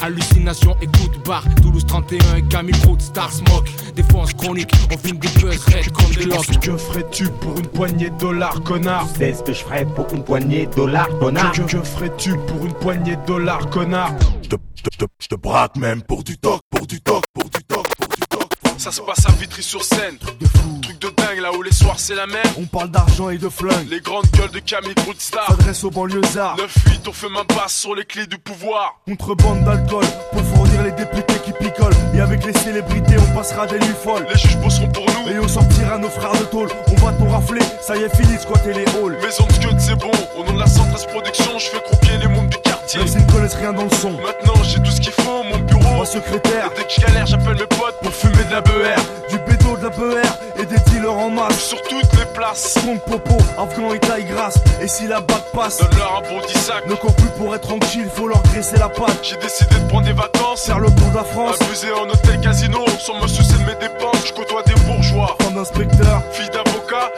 Hallucination et coup de barre, Toulouse 31 et Camille Route, Star Smoke, défense chronique, on filme des buzz red comme des locks. Que ferais-tu pour une poignée de dollars, connard? C'est ce que je ferais pour une poignée de dollars, connard. Que, que ferais-tu pour une poignée de dollars, connard? Je te, te- te- te braque même pour du toc, pour du toc, pour du toc, pour du toc. Ça se passe à Vitry-sur-Seine, truc de fou, là où les soirs c'est la mer. On parle d'argent et de flingue, Les grandes gueules de Camille Route Star. s'adresse aux banlieusards. 9-8, on fait main basse sur les clés du pouvoir. Contrebande d'alcool pour fournir les députés qui picolent. Et avec les célébrités, on passera des nuits folles. Les juges bosseront pour nous. Et on sortira nos frères de tôle. On va tout rafler, ça y est, fini de squatter les halls. Maison de Scud, c'est bon. Au nom de la 113 Production, je fais croupier les mondes du quartier. Même s'ils ne connaissent rien dans le son. Maintenant, j'ai tout ce qu'il faut, mon bureau. Mon secrétaire, dès que je galère, j'appelle mes potes pour fumer de la BER. du bédo, de la BR et des dealers en masse. Sur toutes les places, Compte popo, afghan et taille grasse. Et si la bague passe, donne-leur un bon 10 sac. ne cours plus pour être tranquille, faut leur graisser la patte. J'ai décidé de prendre des vacances. Faire le tour de la France, Abuser en hôtel casino, sans me soucier de mes dépenses. Je côtoie des bourgeois. femme d'inspecteur. Fille d'avocat,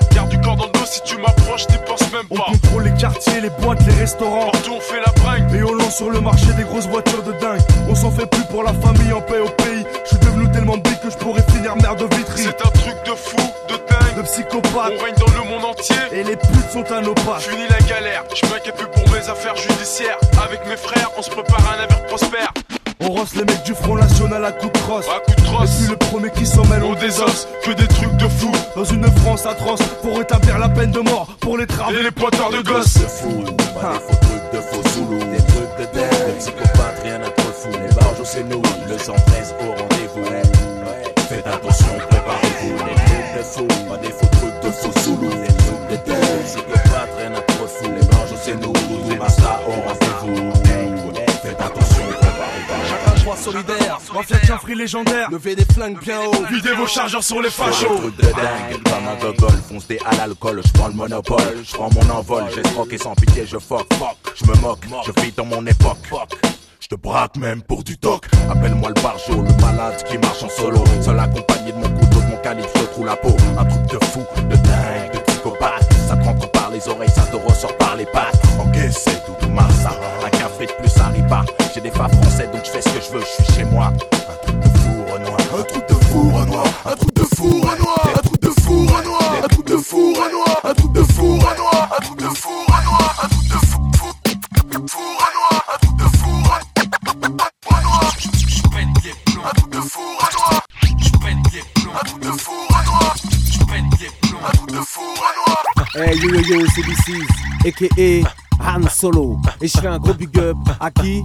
si tu m'approches, t'y penses même On pas. contrôle les quartiers, les boîtes, les restaurants. Partout on fait la bringue. Et on lance sur le marché des grosses voitures de dingue. On s'en fait plus pour la famille en paix au pays. Je suis devenu tellement big que je pourrais finir mère de vitry. C'est un truc de fou, de dingue. De psychopathe. On règne dans le monde entier. Et les putes sont à nos pattes. Fini la galère, je m'inquiète plus pour mes affaires judiciaires. Avec mes frères, on se prépare à un avenir prospère. On rosse les mecs du Front National à coups de crosse. À coup de Et trosse, puis le premier qui s'en mêle, on désosse. que des trucs de fou. Dans une France atroce, pour rétablir la peine de mort, pour les travaux. Et les pointeurs de gosses. fou, pas des faux trucs de faux zoulous, des trucs de dingue, des psychopathes, rien à trop fou. Les barges, c'est nous, le 113 au rendez-vous. Faites attention, préparez-vous. Des trucs de fou, pas des faux trucs de faux zoulous, des trucs de dingue, solidaire, mafia free légendaire. Levez des flingues bien haut. Videz vos chargeurs sur les fachos. des trucs de dingue, comme un gogol, foncé à l'alcool, je prends le monopole, je prends mon envol, j'escroque et sans pitié je fuck, fuck, je me moque, je vis dans mon époque, fuck. Je te braque même pour du toc. Appelle-moi le barjo, le malade qui marche en solo. Seul accompagné de mon couteau, de mon calibre, je trouve la peau. Un truc de fou, de dingue, de psychopathe. Ça te rentre par les oreilles, ça te ressort par les pattes. Ok, c'est tout Massa. Un plus arrive pas. J'ai des pas français, donc je fais ce que je veux, je suis chez moi. Un truc de fou, Renoir. Un truc de fou, Renoir. Un truc de fou, Renoir. Un truc de fou, Renoir. Un truc de fou, Renoir. Un truc de fou, Renoir. Un truc de fou, Renoir. Un truc de fou, fou, fou, Renoir. Un truc de fou, Renoir. Un truc de fou, Renoir. Un truc de fou, Renoir. Un truc de fou, Renoir. Hey yo yo yo, c'est DC's, aka Han Solo. Et je fais un gros big up à qui?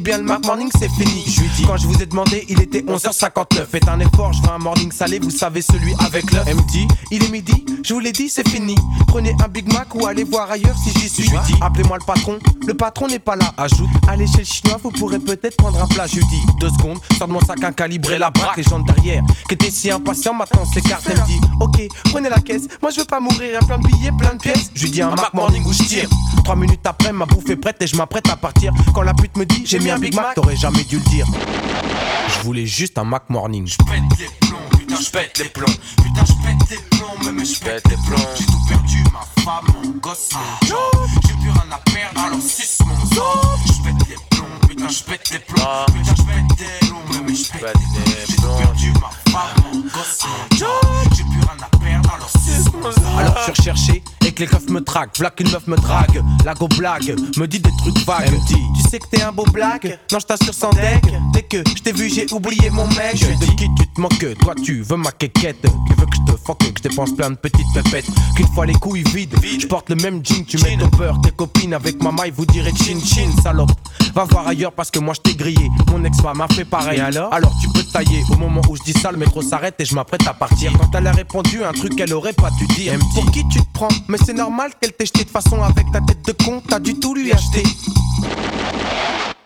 bien le Morning c'est fini. Je lui dis, quand je vous ai demandé, il était 11h59. Faites un effort, je veux un morning salé, vous savez, celui avec l'œuf. Elle me dit, il est midi, je vous l'ai dit, c'est fini. Prenez un Big Mac ou allez voir ailleurs si j'y suis. Je lui dis, appelez-moi le patron, le patron n'est pas là. Ajoute, allez chez le chinois, vous pourrez peut-être prendre un plat. Je lui dis, deux secondes, sors de mon sac et la braque. Les gens derrière, qui étaient si impatients, maintenant s'écartent. Elle me dit, ok, prenez la caisse, moi je veux pas mourir, un plein de billets, plein de pièces. Je lui dis, un Mac Morning où je tire. Trois minutes après, ma bouffe est prête et je m'apprête à partir. Quand la pute me dit, j'ai mis un Big Mac, t'aurais jamais dû le dire. Je voulais juste un Mac Morning. Je pète les plombs, putain, je pète les plombs. Putain, je pète les plombs, mais je pète les plombs. J'ai tout perdu, ma femme, mon gosse, mon job. J'ai plus rien à perdre, alors suce mon sang. Je pète les plombs, putain, je pète les plombs. Putain, je pète les plombs, mais je pète les plombs. J'ai tout perdu, ma femme, mon gosse, mon job. J'ai plus rien à perdre, alors suce mon sang. Alors je suis recherché que les keufs me traquent. V'là qu'une meuf me drague. La go blague, me dit des trucs vagues. Dit, tu sais que t'es un beau blague Non, je t'assure sans deck. Dès que je t'ai vu, j'ai oublié mon mec. Je de qui tu te moques? Toi, tu veux ma quéquette. Tu veux que je te fuck, que je dépense plein de petites pépettes. Qu'une fois les couilles vides, je porte le même jean. Tu mets ton peur, tes copines avec ma maille, vous direz chin chin, salope. Va voir ailleurs parce que moi je t'ai grillé. Mon ex-femme m'a fait pareil. Et alors? Alors tu peux tailler. Au moment où je dis ça, le métro s'arrête et je m'apprête à partir. Quand elle a répondu un truc qu'elle aurait pas dû dire. Pour qui tu te prends? Mais c'est normal qu'elle t'ait jeté de façon avec ta tête de con. T'as du tout lui acheter.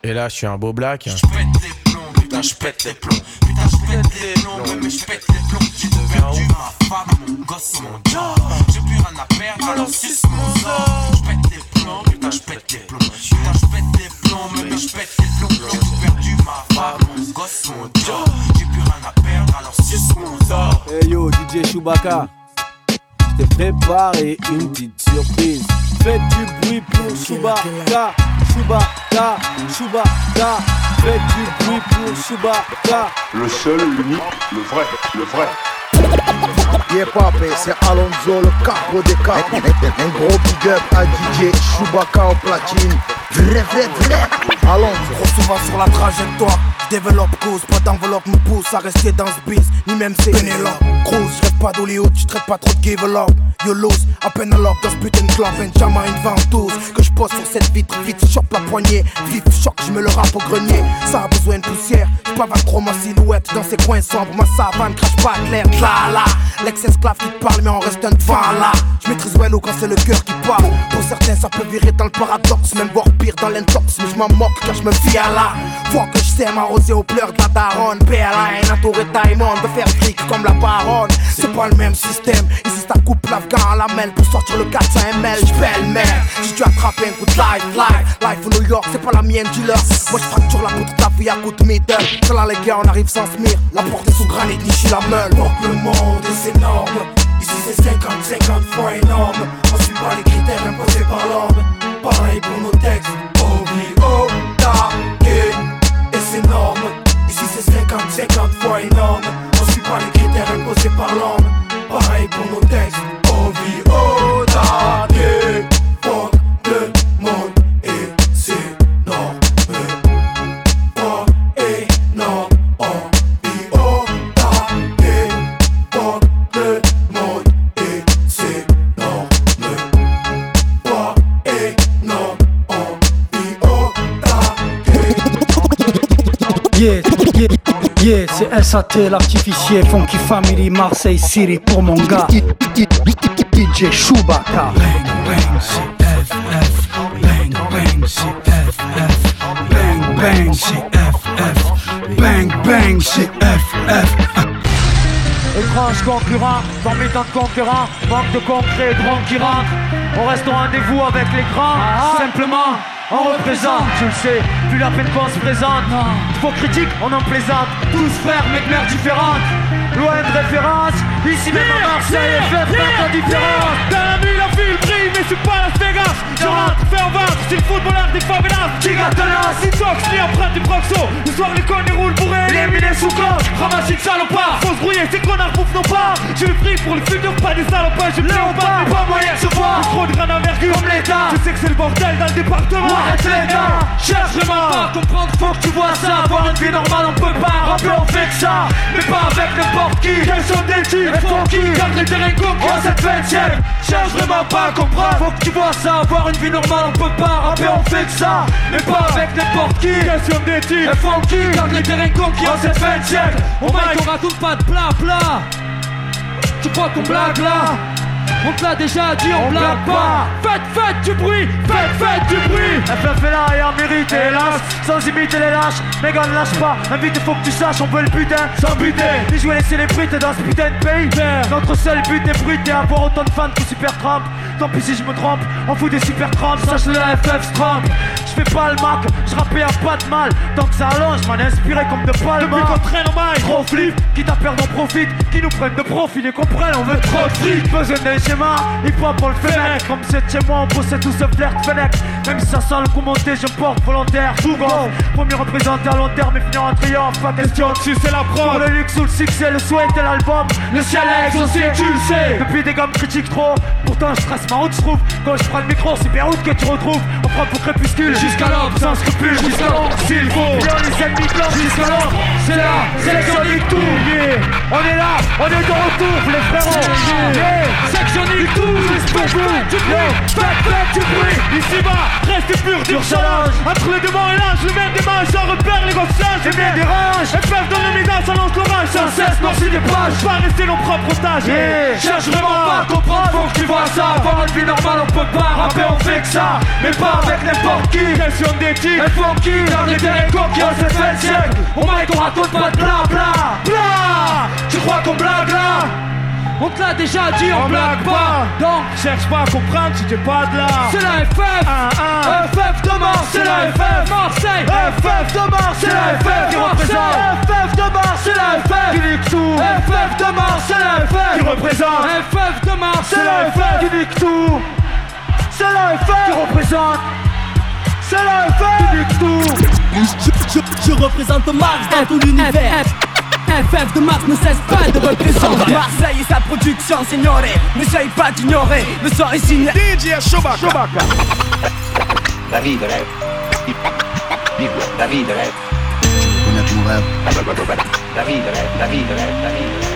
Et là, je suis un beau black. Je pète les plombs, putain, je pète les plombs. Putain, je pète les plombs, mais je pète les plombs. J'ai perdu ma femme, mon gosse, mon job. J'ai plus rien à perdre, alors suce mon sort. Je pète les plombs, putain, je pète les plombs. Putain, je pète les plombs, mais je pète les plombs. J'ai perdu ma femme, mon gosse, mon job. J'ai plus rien à perdre, alors suce mon sort. Hey yo, DJ Chewbacca, je t'ai préparé une petite surprise. Faites du bruit pour Chewbacca, Chewbacca, Chewbacca. Faites du bruit pour Chewbacca. Le seul, l'unique, le vrai, le vrai. Yeah papé, c'est Alonso le capo des capos Un gros big up à DJ Chewbacca au platine Vrai, vrai, vrai Alonso Trop souvent sur la trajectoire développe cause, pas d'enveloppe me pousse à rester dans ce biz, ni même c'est Pénélope. Cruz, je pas d'Hollywood, tu traites pas trop de give up You lose, à peine à l'op dans ce putain de club, un jama une ventouse. Que je pose sur cette vitre, vite chope la poignée. Vif choc, je me le rappe au grenier. Ça a besoin de poussière, pas trop ma silhouette. Dans ces coins sombres, ma savane crache pas de l'air. Là là, l'ex-esclave qui parle mais on reste un devant là Je maîtrise well quand c'est le cœur qui parle. Pour certains ça peut virer dans le paradoxe Même voir pire dans l'intox, mais je m'en moque car je me fie à là Faut que je sème arrosé aux pleurs de la daronne. Entouré de faire fric comme la baronne. C'est pas le même système, ici ça coupe l'afghan à la mêle Pour sortir le 400 ml, j'pelle merde Si tu attrapes un coup de life, life, life New York C'est pas la mienne, dealer Moi j'fracture la poutre ta vie à coup de middle. C'est là les gars, on arrive sans se mire La porte est sous granit, niche la meule. Porte le monde et c'est énorme. Ici c'est 50-50 fois énorme. On suit pas les critères imposés par l'homme. Pareil pour nos textes. Target Et énorme. Ici c'est 50-50 fois énorme. On suit pas les critères imposés par l'homme. Pareil pour nos textes. OVO, target Yeah, yeah, yeah, c'est SAT l'artificier, Funky Family, Marseille City pour mon gars. DJ Chewbacca. Bang, bang, c'est FF. Bang, bang, c'est FF. Bang, bang, c'est FF. Bang, bang, c'est FF. Étrange concurrent, formidant de conquérant, manque de concret, drone qui rentre. On reste au rendez-vous avec les grands, simplement. On représente, tu le sais, plus la peine qu'on se présente. Faux critique, on en plaisante. Tous frères, mais de mères différentes. Loin de référence, ici même à Marseille, FF la différence. Dans la ville, la ville brille, mais je suis pas Las Vegas. Je rentre, fais en vente, c'est le footballeur des favelas Qui gâte la Sitox, ni empreinte du proxo Le soir les connes roulent bourrés Éliminés sous code Ramasse une salopard Faut se brouiller, ces connards bouffent nos parts. J'ai le prix pour le futur, pas des salopards. J'ai plus pas, mais pas moyen de se voir Trop de grains d'envergure comme l'État. Je sais que c'est le bordel dans le département Arrête les gars, cherche vraiment pas comprendre, faut que tu vois ça. Avoir une vie normale, on peut pas rapper, on fait que ça. Mais pas avec n'importe qui. Quels sont des types, et qui Garde les terrains conquis en cette 20 Cherche vraiment pas à comprendre, faut que tu vois ça. Avoir une vie normale, on peut pas rapper, on fait que ça. Mais pas avec n'importe qui. Question des types, et funky Garde les terrains conquis en cette 20 siècle On mic, on raconte pas de plat plat. Tu crois qu'on blague là? On te l'a déjà dit, on, blague pas. Faites, faites du bruit, faites, faites du bruit. FF est là et en mérite, hélas. Sans imiter les lâches, mais gars ne lâche pas. Invite, faut que tu saches, on veut le putain sans buter. Ni jouer les célébrités dans ce putain de pays. Notre seul but est bruité, avoir autant de fans que Super Trump. Tant pis si je me trompe, on fout des super crampes, sache le FF se Je fais pas le Mac, je rappais à pas de mal. Tant que ça allonge, m'en inspiré comme de palma. Depuis qu'on traîne en trop flip, qui t'a perdu on profite, qui nous prennent de profit, les comprennent, on veut trop de. Besoin d'un schéma, il faut pour le faire. Comme c'est chez moi, on possède tout ce flirt fennec. Même si ça sent le commenté, je porte volontaire. Tout grand, premier représenté à long terme et finir en triomphe. Pas question dessus, c'est la preuve. le luxe ou le succès, le souhait et l'album. Le ciel est exaucé, tu le sais. Depuis des gommes critiquent trop, pourtant je stresse ma route, je trouve. Quand je prends le micro, c'est bien route que tu retrouves. On prend pour crépuscule, jusqu'à l'ombre, sans scrupule, jusqu'à l'ombre, s'il faut. Bien les ennemis blancs, jusqu'à l'ombre. C'est là, sélection du tout, yeah. On est là, on est de retour, les frérots. Yeah. Section tout, juste pour vous. Du bruit, faites, faites du bruit. Ici bas, restez pur, dur challenge. Entre les deux mains et l'âge, le même démarche, sans repère, les gosses sages, et bien dérange. FF dans le ménage, ça lance l'orage, sans cesse, noirci des pages. Pas rester nos propres otages. Yeah. Cherche vraiment pas à comprendre, faut que tu vois ça. Avoir une vie normale, on peut pas rapper, on fait que ça. Mais pas avec n'importe qui. Question types, et funky, dans les terrains qui ont cette 20 siècle. Au mic, on raconte pas de bla bla. Bla Tu crois qu'on blague là on te l'a déjà dit, on, blague pas. Donc, cherche pas à comprendre si t'es pas de là. C'est la FF. FF de Mars, c'est la FF. Marseille. FF de Mars, c'est la FF. Qui représente. FF de Mars, c'est la FF. Qui nique tout. FF de Mars, c'est la FF. Qui représente. FF de Mars, c'est la FF. Qui nique tout. C'est la FF. Qui représente. C'est la FF. Qui nique tout. Je, représente Mars dans tout l'univers. FF de Mars ne cesse pas de représenter. Marseille et sa production, signore N'essaye pas d'ignorer, le soir est signé. DJ Chewbacca. La vie de rêve. La vie de rêve. La vie de rêve, la vie de rêve, la vie de rêve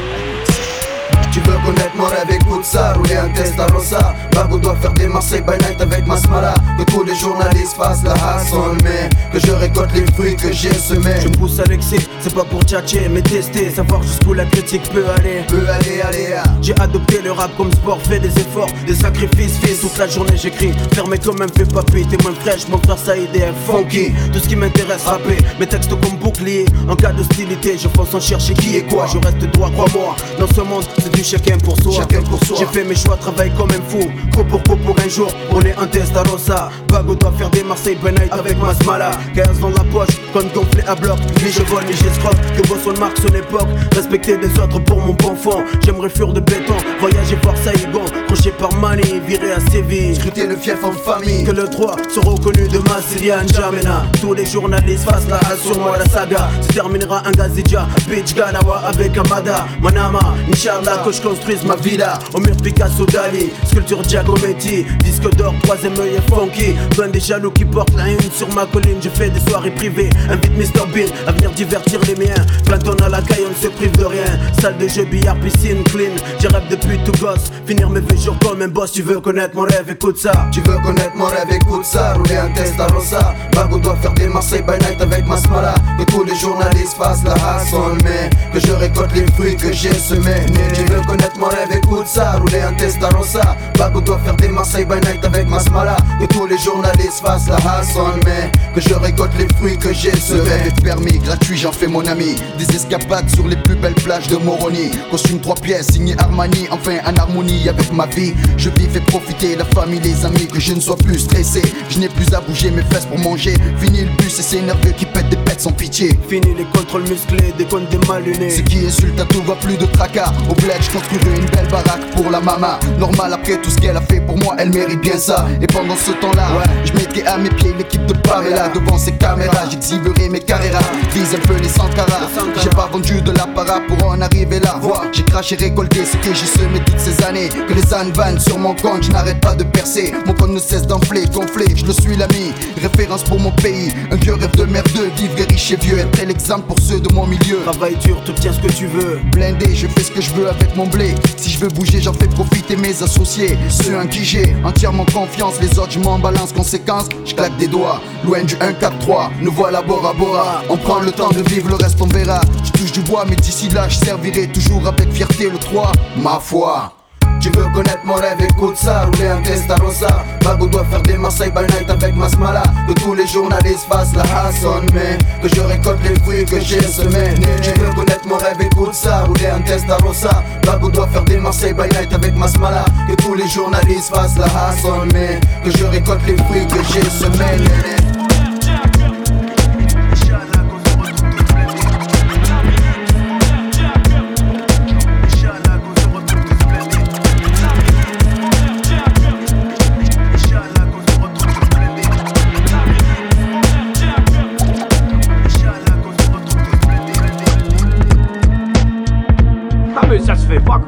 tu veux connaître mon rêve, écoute ça, rouler un test à Rosa. Bago doit faire des Marseille by night avec Masmala Que tous les journalistes fassent la hassle Mais que je récolte les fruits que j'ai semés. Je me pousse à l'excès, c'est pas pour tchatcher mais tester Savoir jusqu'où la critique peut aller. Peut aller, aller ah. J'ai adopté le rap comme sport, fait des efforts, des sacrifices Fils, toute la journée j'écris, fermé toi même fais papy T'es moins fraîche, mon frère ça aide funky. Tout ce qui m'intéresse, rapper, mes textes comme bouclier En cas d'hostilité, je fonce en chercher qui est quoi. Je reste droit, crois-moi, dans ce monde c'est chacun pour soi. Chacun pour soi. J'ai fait mes choix, travaille comme un fou. Co pour co pour un jour, on est un test à Rosa. Bago doit faire des Marseille night avec Masmala. 15 dans la poche, con gonflé à bloc. Ni je vole, ni j'escroque. Que son marque son époque. Respecter les autres pour mon bon fond. J'aimerais fuir de béton, voyager voir Saïgon. Crochet par Mani, viré à Séville. Scruter le fief en famille. Que le droit soit reconnu de Massilian Jamena. Tous les journalistes fassent la sur moi, la saga. Se terminera un Gazidja, Bitch Galawa avec Amada. Manama, Inch'Allah, que je construise ma villa Au mur Picasso Dali, sculpture Giacometti Disque d'or, troisième œil et funky Plein des jaloux qui portent la une sur ma colline Je fais des soirées privées, invite Mr Bean À venir divertir les miens Platon à la caille, on ne se prive de rien Salle de jeu, billard, piscine, clean J'ai rêve depuis tout gosse Finir mes vieux jours comme un boss Tu veux connaître mon rêve, écoute ça. Tu veux connaître mon rêve, écoute ça. Rouler un test à Rosa. Bago doit faire des Marseille by night avec Masmala Que tous les journalistes fassent la hassle Mais que je récolte les fruits que j'ai semés. Tu veux connaître mon rêve, écoute ça. Rouler un Testarossa Bago doit faire des Marseille by night avec Masmala Que tous les journalistes fassent la hassle Mais que je récolte les fruits que j'ai semés. Permis, gratuit, j'en fais mon ami. Des escapades sur les plus belles plages de Moroni. Costume trois pièces, signé Armani. Enfin en harmonie avec ma Je vis, fais profiter la famille, les amis Que je ne sois plus stressé. Je n'ai plus à bouger mes fesses pour manger. Fini le bus et c'est nerveux qui des pètes traite sans pitié. Fini les contrôles musclés, des comptes des mal lunés. Ce qui insulte à tout va plus de tracas. Au bled, je construirai une belle baraque pour la mama. Normal après tout ce qu'elle a fait pour moi, elle mérite bien ça. Et pendant ce temps-là, je mettrai à mes pieds l'équipe de Pamela. Devant ces caméras, j'exhiberai mes carreras. Vise un peu les Sankara. J'ai pas vendu de l'apparat pour en arriver là. Vois, j'ai craché, récolté ce que j'ai semé toutes ces années. Que les ânes vannent sur mon compte, je n'arrête pas de percer. Mon compte ne cesse d'enfler, gonfler, je le suis l'ami. Référence pour mon pays, un vieux rêve de merdeux. Vivre riche et vieux, être l'exemple pour ceux de mon milieu. Travail dur, te tiens ce que tu veux. Blindé, je fais ce que je veux avec mon blé. Si je veux bouger, j'en fais profiter mes associés. Ceux en qui j'ai entièrement confiance, les autres, je m'en balance. Conséquence, je claque des doigts. Loin du 1, 4, 3, nous voilà Bora Bora. On prend le temps de vivre, le reste on verra. Je touche du bois, mais d'ici là, je servirai toujours avec fierté le 3. Ma foi. Tu veux connaître mon rêve, écoute ça, rouler un Testarossa Bago doit faire des Marseille by night avec Masmala. Que tous les journalistes fassent la Hasson Mais que je récolte les fruits que j'ai semés. Tu veux connaître mon rêve, écoute ça, rouler un Testarossa Bago doit faire des Marseille by night avec Masmala. Que tous les journalistes fassent la Hasson Mais que je récolte les fruits que j'ai semés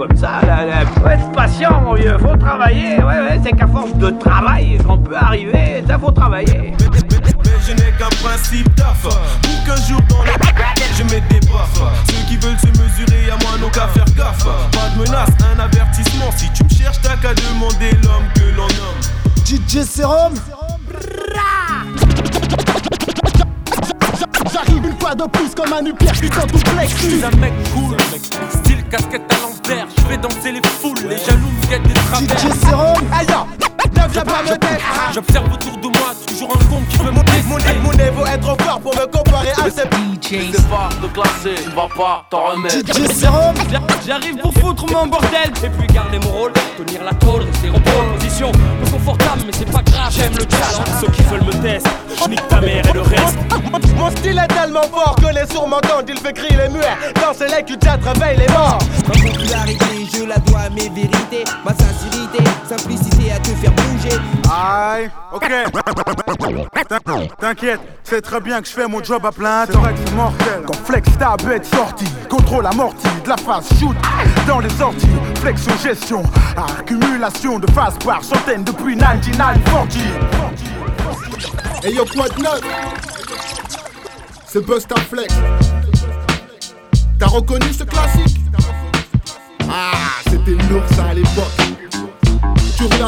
comme ça, là, là. Faut être patient mon vieux, faut travailler, ouais ouais, c'est qu'à force de travail qu'on peut arriver, ça faut travailler. Mais je n'ai qu'un principe taf Pour qu'un jour dans le je mets des baffes Ceux qui veulent se mesurer à moi n'ont qu'à faire gaffe. Pas de menace, un avertissement. Si tu me cherches t'as qu'à demander l'homme que l'on nomme. DJ Serum. J'arrive une fois de plus comme un upper qui s'en duplex Je suis un mec cool, casquette à l'envers, je fais danser les foules, les jaloux me guettent des travers. DJ Serum. Aïe ne viens pas me tester J'observe autour de moi, toujours un con qui veut me tester. Mon, mon nez vaut être fort pour me comparer à ces DJ C'est pas de classer, tu vas pas t'en remettre. DJ Serum J'arrive pour foutre mon bordel. Et puis garder mon rôle, tenir la tôle, rester en position. Peu confortable mais c'est pas grave, j'aime le challenge Ceux qui veulent me tester, je nique ta mère et le reste. Mon style est tellement fort que les sourds m'entendent, il fait crier les muets Dans ces legs, tu réveille les morts. Ma popularité, je la dois à mes vérités. Ma sincérité, simplicité à te faire bouger Aïe, ok. T'inquiète, c'est très bien que je fais mon job à plein temps. C'est mortel. Quand Flex ta bête sortie, contrôle amorti, de la phase shoot dans les sorties, flexion gestion, accumulation de phases par centaines depuis 1940. Et yo, quoi de neuf C'est Busta Flex. T'as reconnu ce classique? Ah, c'était lourd ça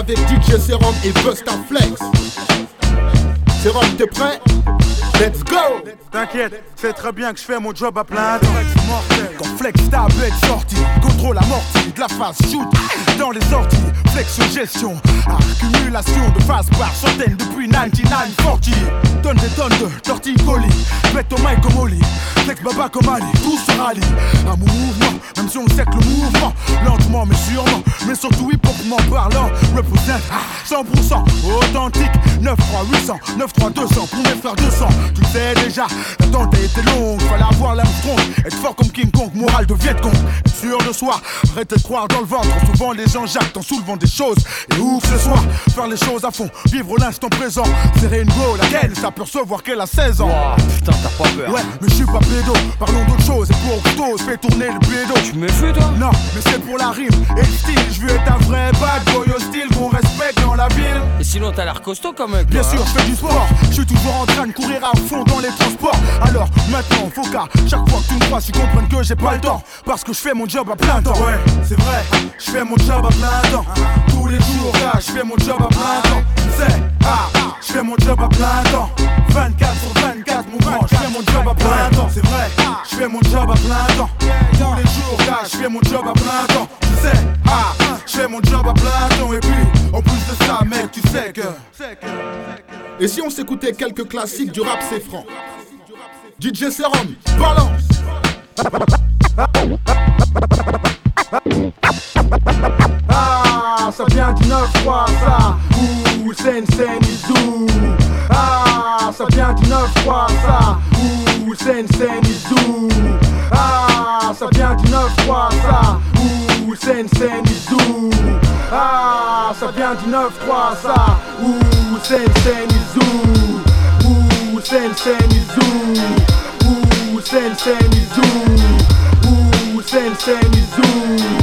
avec DJ Serum et Busta Flex. Serum, t'es prêt? Let's go! T'inquiète, c'est très bien que je fais mon job à plein. Temps. Quand Flex ta bête sortie, contrôle amorti, de la phase shoot dans les sorties, flexion gestion, accumulation de phases par centaines depuis 1940. Donne des tonnes de torticolis, mets ton mic comme Oli, flex baba comme Ali, tout se rallie. Un mouvement, même si on sait que le mouvement, lentement mais sûrement, mais surtout m'en parlant, représente 100% authentique, 9 3 800, 9 3 200 pour mes frères 200. Tu sais déjà, l'attente a été longue, fallait avoir l'Armstrong, être fort comme King Kong, moral de Viet Cong, sûr de soi, arrêtez de croire dans le ventre, souvent les gens jactent en soulevant des choses, et ouf ce soir, faire les choses à fond, vivre l'instant présent, serrer une go, laquelle s'apercevoir qu'elle a 16 ans. putain, t'as pas peur. Ouais, mais je suis pas pédo, parlons d'autre chose, et pour Octo, fais tourner le pédo. Tu me fais toi? Non, mais c'est pour la rime et le style, je veux être un vrai bad boy hostile qu'on respecte dans la ville. Et sinon, t'as l'air costaud quand même. Bien sûr, hein. je fais du sport. Je suis toujours en train de courir à fond dans les transports. Alors maintenant, faut qu'à chaque fois que tu me crois, tu comprennes que j'ai pas le temps. Parce que je fais mon job à plein temps. Ouais, c'est vrai, je fais mon job à plein temps. Tous les jours, là, je fais mon job à plein temps. C'est, ah, je fais mon job à plein temps. 24 sur 24, mon grand, je fais mon job à plein temps. C'est vrai, je fais mon job à plein temps. Tous les jours, là, je fais mon job à plein temps. Sais, ah, je fais mon job à plein temps. Et puis, en plus de ça, mec, tu sais que. Et si on s'écoutait quelques classiques du rap, c'est franc. DJ Serum, balance Ah, ça vient du 9 fois ça. Ouh, Sen Sen. Ah, ça vient du 9 fois ça. Ouh, Sen Sen. Ah, ça vient du 9-3 ça. Ouh, Sen Sen. Ah, ça vient du 9-3 ça. Ouh, Sen Sen Izou. Ouh, Sen Sen Izou. Ouh, Sen Sen. Ouh, Sen Sen Izou.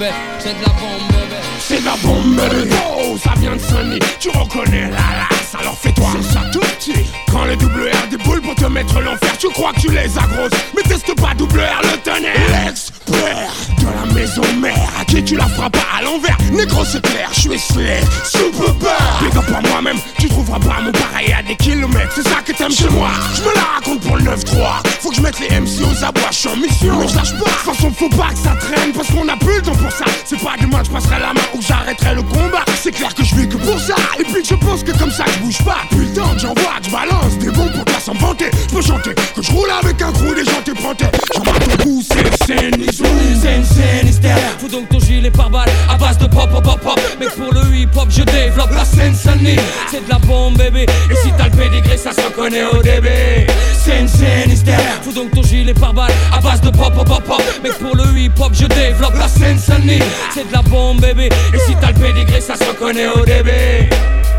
bébé. C'est de la bombe, bébé. C'est de la bombe, bébé. Oh, ça vient de Sunny. Tu reconnais la lasse, alors fais-toi. C'est ça tout petit. Prends le double R des boules pour te mettre l'enfer. Tu crois que tu les as grosses, mais teste pas double R le tonnerre. De la maison mère. À qui tu la feras pas à l'envers. Négro, c'est clair, je suis slay. Super bad. Big up moi-même. Tu trouveras pas mon pareil à des kilomètres. C'est ça que t'aimes chez moi. Je me la raconte pour le 9-3. Faut que je mette les MC aux abois. Je en mission, mais je lâche pas. De toute façon, faut pas que ça traîne parce qu'on a plus le temps pour ça. C'est pas demain, je passerai la main ou j'arrêterai le combat. C'est clair que je vis que pour ça. Et puis que je pense que comme ça, je bouge pas. Plus le temps que j'envoie, que je balance des bons pour pas s'en vanter. Je peux chanter que je roule avec un crew, des gens t'éprantaient. J'en ton goût, c'est Scène Sinister, faut donc ton gilet par balle à base de pop pop pop pop. Mais pour le hip hop, je développe la scène Sunny. C'est de la bombe, bébé. Et si t'as le pédigré, ça se reconnaît au début. Scène Sinister, faut donc ton gilet par balle à base de pop pop pop pop. Mais pour le hip hop, je développe la scène Sunny. C'est de la bombe, bébé. Et si t'as le pédigré, ça se reconnaît au début.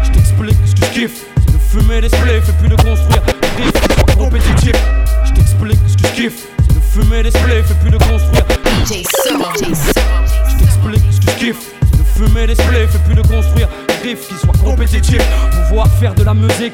Je t'explique ce que je kiffe. C'est de fumer des spliffs et puis de construire des compétitifs. Je t'explique ce que je kiffe. Fumer des spliffs et puis de construire. Je t'explique ce que je kiffe. C'est de fumer des spliffs et puis de construire des riffs qui soient compétitifs. Pouvoir faire de la musique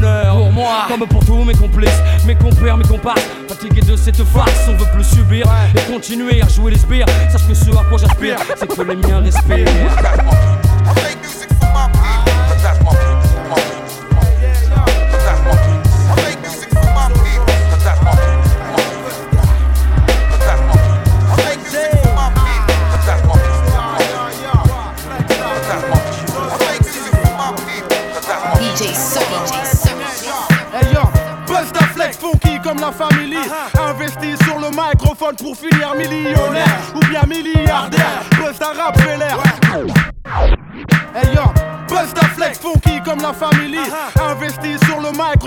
pour moi. Comme pour tous mes complices, mes compères, mes comparses. Fatigué de cette farce, on veut plus subir et continuer à jouer les sbires. Sache que ce à quoi j'aspire, c'est que les miens respirent. pour finir millionnaire Ou bien milliardaire. Buzz da rap l'air Hey yo, Flex funky comme la famille. Investi sur le microphone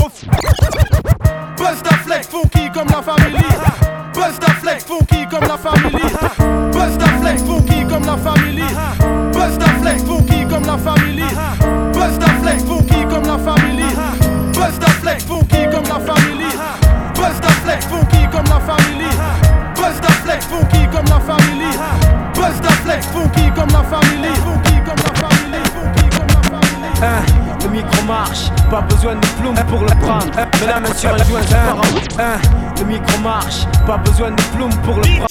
pas besoin de plume pour le prendre. Mets la main sur un joint, Hein, le micro marche, pas besoin de plume pour le prendre.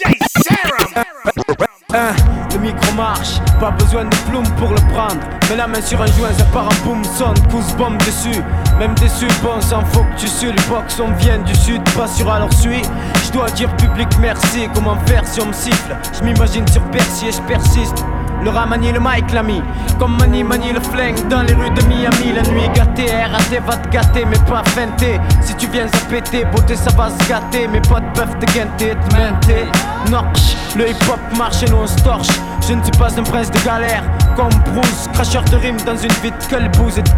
Hein, le micro marche, pas besoin de plume pour le prendre. Mets la main sur un joint, ça part en boom, sonne, cousse bombe dessus. Même déçu, bon sang, faut que tu sues. Les box, on vient du sud, pas sur alors suis. Je dois dire public merci, comment faire si on me siffle? Je m'imagine sur Percy et je persiste. Le rat manie le mic l'ami. Comme Mani manie le flingue dans les rues de Miami. La nuit gâtée, RAT va te gâter mais pas feinter Si tu viens à péter, beauté ça va se gâter. Mes potes peuvent te guinter, te menter. Norch, le hip hop marche et nous on se torche. Je ne suis pas un prince de galère comme Bruce. Cracheur de rimes dans une vite que bouse et de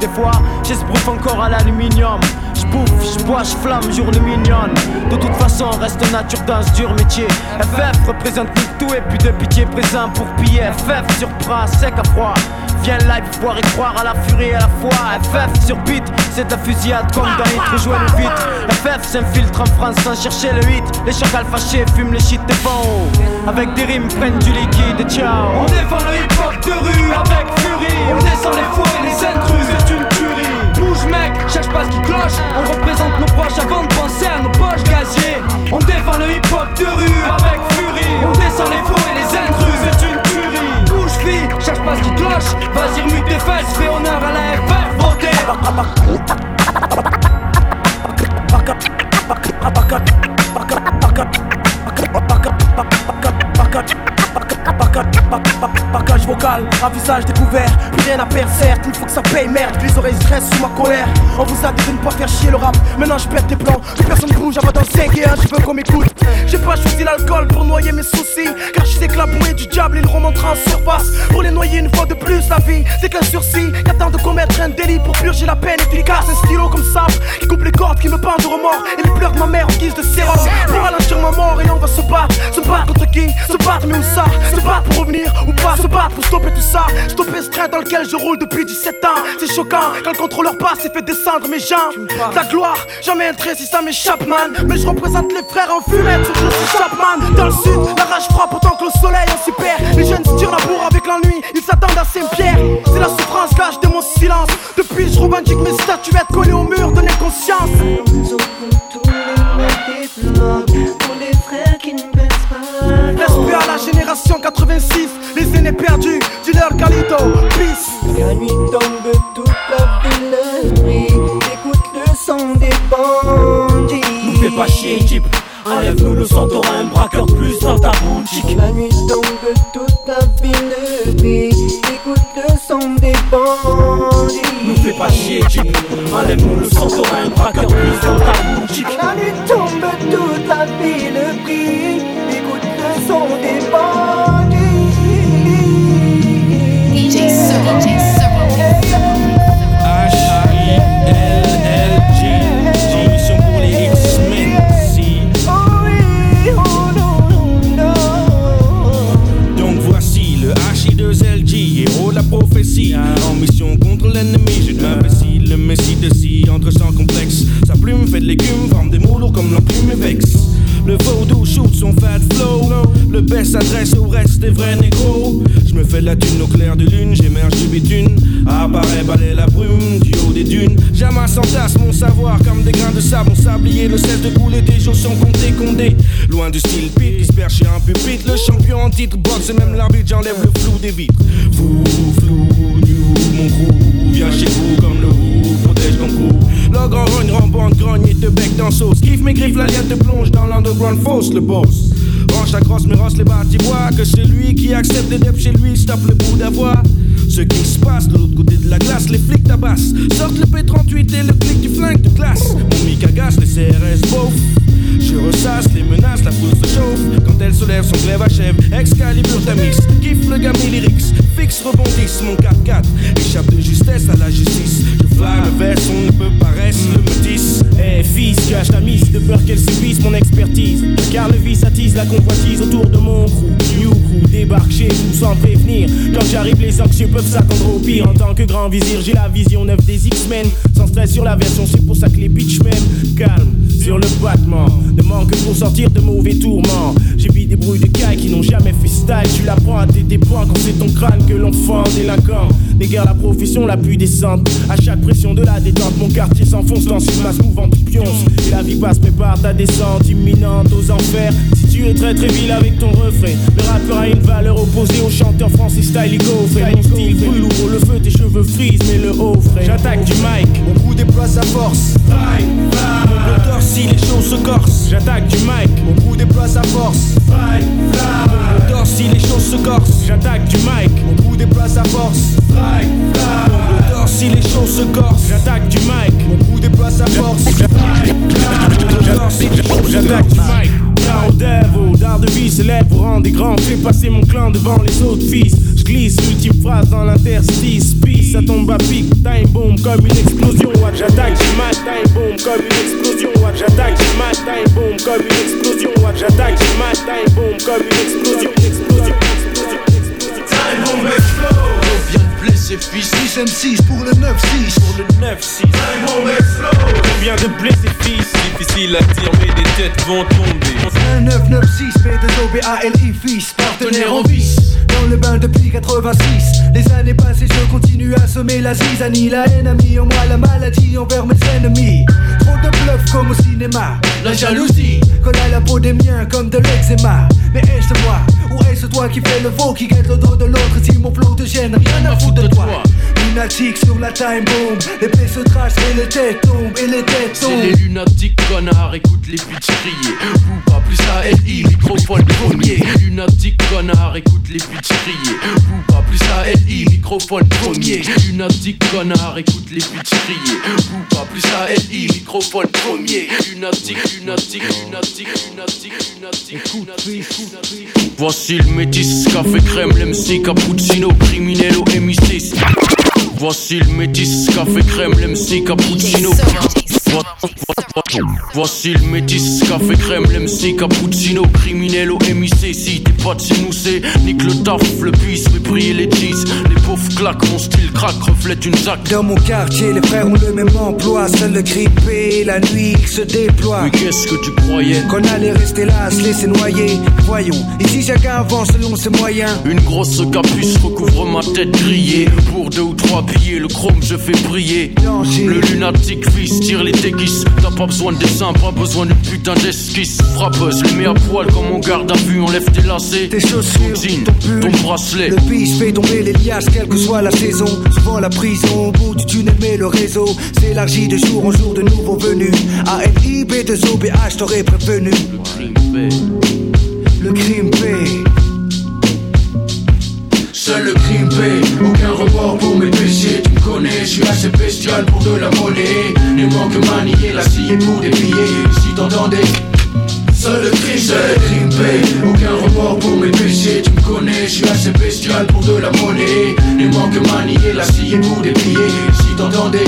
Des fois, j'esbrouffe encore à l'aluminium. J'bouffe, j'bois, j'flamme, jour mignonne. De toute façon, reste nature dans ce dur métier. FF représente tout et puis de pitié présent pour piller. FF sur bras, sec à froid. Viens live, voir et croire à la furie à la fois. FF sur beat, c'est ta fusillade comme dans Hit, le vite. FF s'infiltre en France sans chercher le hit. Les chacals fâchés fument les shit des bons. Avec des rimes, prennent du liquide et ciao. On défend le hip hop de rue avec furie. On descend les fours et les intrus, c'est une tuerie. Bouge mec, cherche pas ce qui cloche. On représente nos proches avant de penser à nos poches gaziers. On défend le hip hop de rue avec furie. On descend les fours et les intrus, c'est une tuerie. Bouge fille, cherche pas ce qui cloche. Vas-y, remue tes fesses, fais honneur à la votez. Package vocal, un visage découvert, plus rien à perdre certes, il faut que ça paye merde, les oreilles stressent sous ma colère. On vous a dit de ne pas faire chier le rap, maintenant je perds tes plans, plus personne bouge, avant dans 5 et 1, je veux qu'on m'écoute. J'ai pas choisi l'alcool pour noyer mes soucis, car je sais que la bouée du diable il remontera en surface. Pour les noyer une fois de plus la vie, c'est qu'un sursis, y'a temps de commettre un délit pour purger la peine. Efficace Un stylo comme ça, qui coupe les cordes, qui me peint de remords, et les pleurs de ma mère en guise de sérum Pour ralentir ma mort et on va se battre, se battre contre qui, se battre mais où ça, se battre pour revenir ou pas, se battre pour stopper tout ça, stopper ce train dans lequel je roule depuis 17 ans. C'est choquant quand le contrôleur passe et fait descendre mes jambes. La gloire, jamais un trait si ça m'échappe, man. Mais je représente les frères en fumette, sur le Chapman. Dans le sud, la rage frappe autant que le soleil en super. Les jeunes se tirent la bourre avec l'ennui, ils s'attendent à Saint-Pierre. C'est la souffrance cache de mon silence. Depuis, je revendique mes statuettes collées au mur de conscience. les aînés perdus, dealer Galito, peace. La nuit tombe, toute la ville brille, Écoute le son des bandits. Nous fais pas chier, Jeep. Enlève-nous le sang, t'auras un braqueur plus dans ta boutique. La nuit tombe, toute la ville brille, Écoute le son des bandits. Nous fais pas chier, Jeep. Enlève-nous le sang, t'auras un braqueur plus dans ta boutique. La nuit tombe, toute la ville brille, écoute le son des bandits. S'adresse au reste des vrais négros. Je me fais de la thune au clair de lune Apparaît balai la brume du haut des dunes. J'amasse en tasse mon savoir comme des grains de sable. Mon sablier ne cesse de couler Des sont comptés condés Loin du style pit qui chez un pupitre. Le champion en titre boxe et même l'arbitre J'enlève le flou des vitres. Vous, flou, nous, mon crew Viens chez vous comme le roux Protège ton crew. L'ogre rogne, rembande, grogne et te bec dans sauce. Kiffe mes griffes, la liane te plonge dans l'underground fausse Le boss. Range la crosse mais rosse les bâtiments Que celui qui accepte les deps chez lui Stoppe le bout d'avoir ce qui se passe de l'autre côté de la glace, les flics tabassent. Sortent le P38 et le clic du flingue de classe. Mon mic agace, les CRS beauf. Je ressasse les menaces, la foule se chauffe. Quand elle se lève, son glaive achève. Excalibur Tamis, kiffe le gamin lyrics. Fixe, rebondisse, mon 4-4. Échappe de justesse à la justice. Je flaire le veste, on ne peut rester le métis. Eh fils, cache ta mise de peur qu'elle subisse mon expertise. Car le vice attise la convoitise autour de mon crew. New crew débarque chez vous sans prévenir. Quand j'arrive, les anxieux peuvent s'attendre au pire. En tant que grand vizir, j'ai la vision neuve des X-Men. Sans stress sur la version, c'est pour ça que les bitch m'aiment. Calme sur le battement. Ne manque que pour sortir de mauvais tourments. J'ai vu des bruits de cailles qui n'ont jamais fait style. Tu l'apprends à tes dépens quand c'est ton crâne que l'on fend délinquant. Déguerre la profession la plus décente. À chaque pression de la détente, mon quartier s'enfonce dans une masse mouvante du pionce. Et la vie passe, prépare ta descente imminente aux enfers. Tu es très très vil avec ton refrain, le rappeur a une valeur opposée au chanteur français style gaufré. Mon style brûle, ouvre le feu, tes cheveux frisent, mais le haut frais. J'attaque du mic, mon coup déploie sa force. Mon moteur si les choses se corsent. J'attaque du mic, mon coup déploie sa force. Mon moteur si les choses se corsent. J'attaque du mic, mon coup déploie sa force. Mon moteur si les choses se corsent. J'attaque du mic, mon coup déploie sa force. J'attaque du mic. Now devil, d'art de vie s'élève pour rendre des grands, fais passer mon clan devant les autres fils. je glisse, ultime phrase dans l'interstice. Peace, ça tombe à pic, time bomb comme une explosion. J'attaque, j'ai mat, time bomb comme une explosion. J'attaque, j'ai mat, time bomb comme une explosion. J'attaque, j'ai mat, time bomb comme une explosion. Explosion, explosion, explosion. Time bomb explose. Blesser fils. 6 M6 pour le 9-6. Pour le 9-6. Time bomb explose. Combien de blessés fils Difficile à dire, mais des têtes vont tomber. 1996, P2OBALI fils, partenaire en vice. Dans le bain depuis 86. Les années passées, je continue à semer la zizanie. La haine a mis en moi la maladie envers mes ennemis. Trop de bluff comme au cinéma. La jalousie colle à la peau des miens comme de l'eczéma. Mais est-ce moi ou est-ce toi qui fais le veau qui guette le dos de l'autre? Si mon flow te gêne, rien à foutre de toi. Lunatique sur la time bomb. Les plaies se tracent et les têtes tombent et les têtes C'est tombent. les lunatiques connards, écoute les bitches crier. Vous pas plus à LI, microphone premier. Lunatiques connards, écoute les bitches crier. Vous pas plus à LI, microphone premier. Lunatiques connards, écoute les bitches crier. Vous pas plus à LI, microphone premier. Lunatique, lunatique, lunatique, lunatique, lunatique, lunatique, lunatique. Voici le métis, café crème, l'MC, cappuccino, criminel au MI6. Voici le métis, café crème, l'MC, cappuccino. Vo- vo- Voici le métis, café crème, l'MC, cappuccino, criminel au MIC. Si t'es pas de chez nous, c'est nique le taf, le mais briller les cheese. Les pauvres claquent, mon style craque, reflète une zac. Dans mon quartier, les frères ont le même emploi. Seul le grippé, la nuit qui se déploie. Mais qu'est-ce que tu croyais? Qu'on allait rester là, se laisser noyer. Voyons, ici chacun avance selon ses moyens. Une grosse capuce recouvre ma tête grillée. Pour deux ou trois billets, le chrome je fais briller. Le lunatique fils tire les T'as pas besoin de dessin, pas besoin d'une putain d'esquisse. Frappeuse, le mets à poil comme on garde à vue, enlève tes lacets. Tes chaussures, ton jean, ton pull. ton bracelet. Le bis fait tomber les liasses, quelle que soit la saison. Souvent la prison, au bout du tunnel, mais le réseau s'élargit de jour en jour de nouveaux venus. ALI, B2OBH, t'aurais prévenu. Le crime paie. Seul le crime paie, aucun remords pour mes péchés. Connais, je suis assez bestial pour de la monnaie. Ne manque manier la scie pour des billets. Si t'entendais. Seul le crime, seul le aucun remords pour mes péchés. Tu me connais, je suis assez bestial pour de la monnaie. Ne manque manier la scie pour des billets. Si t'entendais.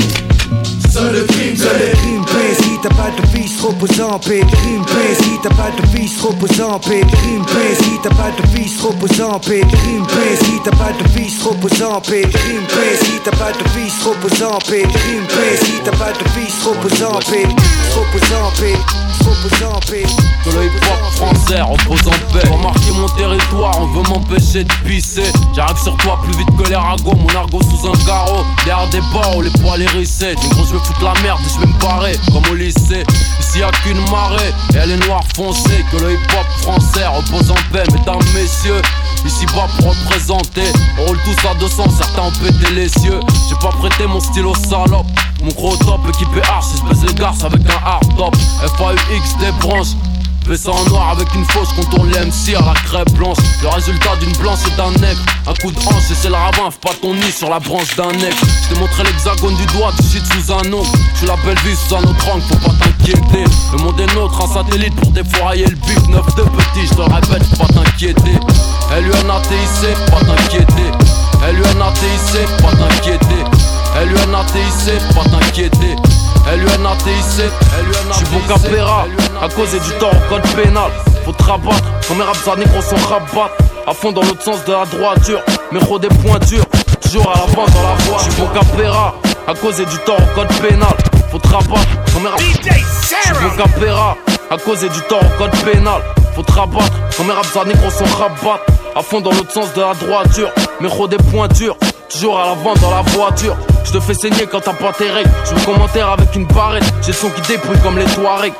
Seul le crime. Si t'as pas de vice, repose en paix. Crime. Si t'as pas de vice, repose en paix. Crime. Si t'as pas de vice, repose en paix. Crime. Si t'as pas de vice, repose en paix. Crime. Si t'as pas de vice, repose en paix. Crime. Si t'as pas de vice, repose en paix. Repose en paix. En paix. Que le hip-hop français repose en paix. Pour marquer mon territoire, on veut m'empêcher de pisser. J'arrive sur toi plus vite que les ragots, mon argot sous un carreau. Derrière des barreaux, les poils hérissés. Du gros, je veux foutre la merde, je vais me barrer, comme au lycée. Ici y'a qu'une marée, et elle est noire foncée. Que le hip-hop français repose en paix, mesdames, messieurs. Ici bas pour représenter, on roule tous à 200, certains ont pété les cieux. J'ai pas prêté mon stylo salope. Mon gros top équipé arche, baisse les garces avec un hard top. FAUX des branches. Ça en noir avec une fausse contourne l'MC à la crêpe blanche. Le résultat d'une blanche et d'un nègre. Un coup de hanche et c'est le ravin, pas ton nid sur la branche d'un nègre. Je t'ai montré l'hexagone du doigt, tu shit sous un nom. Tu la belle vie sous un autre angle, faut pas t'inquiéter. Le monde est nôtre, un satellite pour défourailler le but. Neuf de petit, je te répète, faut pas t'inquiéter. LUNATIC, pas t'inquiéter. LUNATIC, pas t'inquiéter. LUNATIC, pas t'inquiéter. LUNATIC, J'suis bon capéra, à cause du tort au code pénal. Faut te rabattre, comme mes raps à négro sont rabattre. À fond dans l'autre sens de la droiture, mais des pointures. Toujours à l'avant dans la voie. J'suis bon capéra, à cause du tort au code pénal. Faut te rabattre, comme mes raps. J'suis bon capéra, à cause du tort au code pénal. Faut te rabattre, comme mes raps à négro sont rabattre. À fond dans l'autre sens de la droiture, mais des pointures. Toujours à l'avant dans la voiture. Je te fais saigner quand t'as pas tes règles. Je me commentaire avec une barrette. J'ai son qui débrouille comme les Touaregs.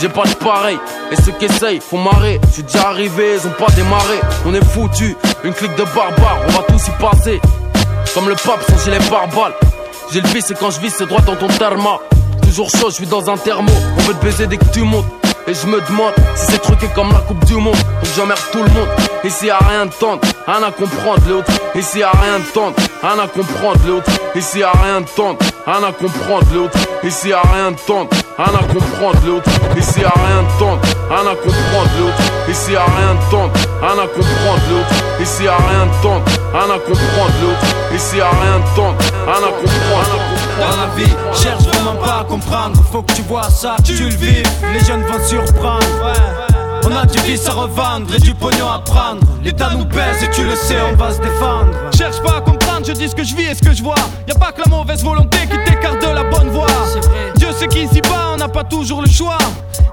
J'ai pas de pareil. Et ceux qui essayent, font marrer. J'suis déjà arrivé, ils ont pas démarré. On est foutu, une clique de barbares, on va tous y passer. Comme le pape sans gilet pare-balles. J'ai le vice et quand je vis, c'est droit dans ton therma. Toujours chaud, je suis dans un thermo. On veut te baiser dès que tu montes. Et je me demande si c'est truqué comme la Coupe du Monde. Donc j'emmerde tout le monde. Ici y'a rien de tendre, rien à comprendre l'autre. Ici à rien de tente, rien à comprendre l'autre. Ici à rien de tente, rien à comprendre l'autre. Ici à rien de tente, rien à comprendre l'autre. Ici à rien de tente, rien à comprendre l'autre. Ici à rien de tente, rien à comprendre l'autre. Ici à rien de tente, rien à comprendre l'autre. Ici à rien de tente, rien à comprendre. Dans la vie, cherche vraiment pas à comprendre. Faut que tu vois ça, tu le vis. Les jeunes vont surprendre. On a du vice à revendre et du pognon à prendre. L'État nous pèse et tu le sais, on va se défendre. Cherche pas à comprendre, je dis ce que je vis et ce que je vois. Y a pas que la mauvaise volonté qui t'écarte de la bonne voie. Dieu sait qu'ici bas, on n'a pas toujours le choix.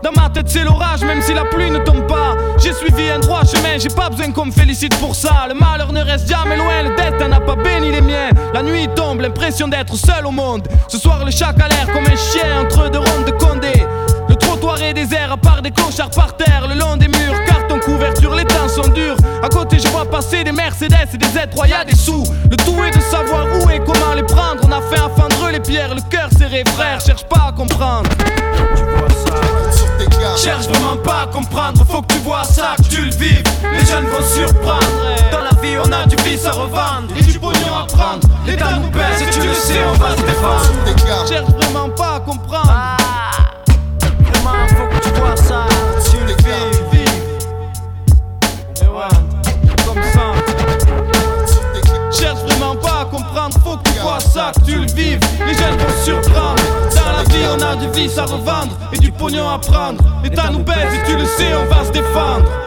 Dans ma tête, c'est l'orage, même si la pluie ne tombe pas. J'ai suivi un droit chemin, j'ai pas besoin qu'on me félicite pour ça. Le malheur ne reste jamais loin, le destin n'a pas béni les miens. La nuit tombe, l'impression d'être seul au monde. Ce soir, le chat a l'air comme un chien entre deux rondes de Condé. Trottoir est désert, à part des clochards par terre, le long des murs, carton couverture, les temps sont durs. À côté, je vois passer des Mercedes et des Z3, y a des sous. Le tout est de savoir où et comment les prendre. On a fait à fendre les pierres, le cœur serré, frère, cherche pas à comprendre. Cherche vraiment pas à comprendre, faut que tu vois ça, que tu le vives. Les jeunes vont surprendre. Dans la vie, on a du vice à revendre et du pognon à prendre. L'État nous baisse et tu le sais, on va se défendre. Cherche vraiment pas à comprendre. Que tu le ça. Cherche vraiment pas à comprendre, faut que tu vois ça, que tu le vives. Les jeunes vont surprendre. Dans la vie, on a du vice à revendre et du pognon à prendre. L'État nous baise et tu le sais, on va se défendre.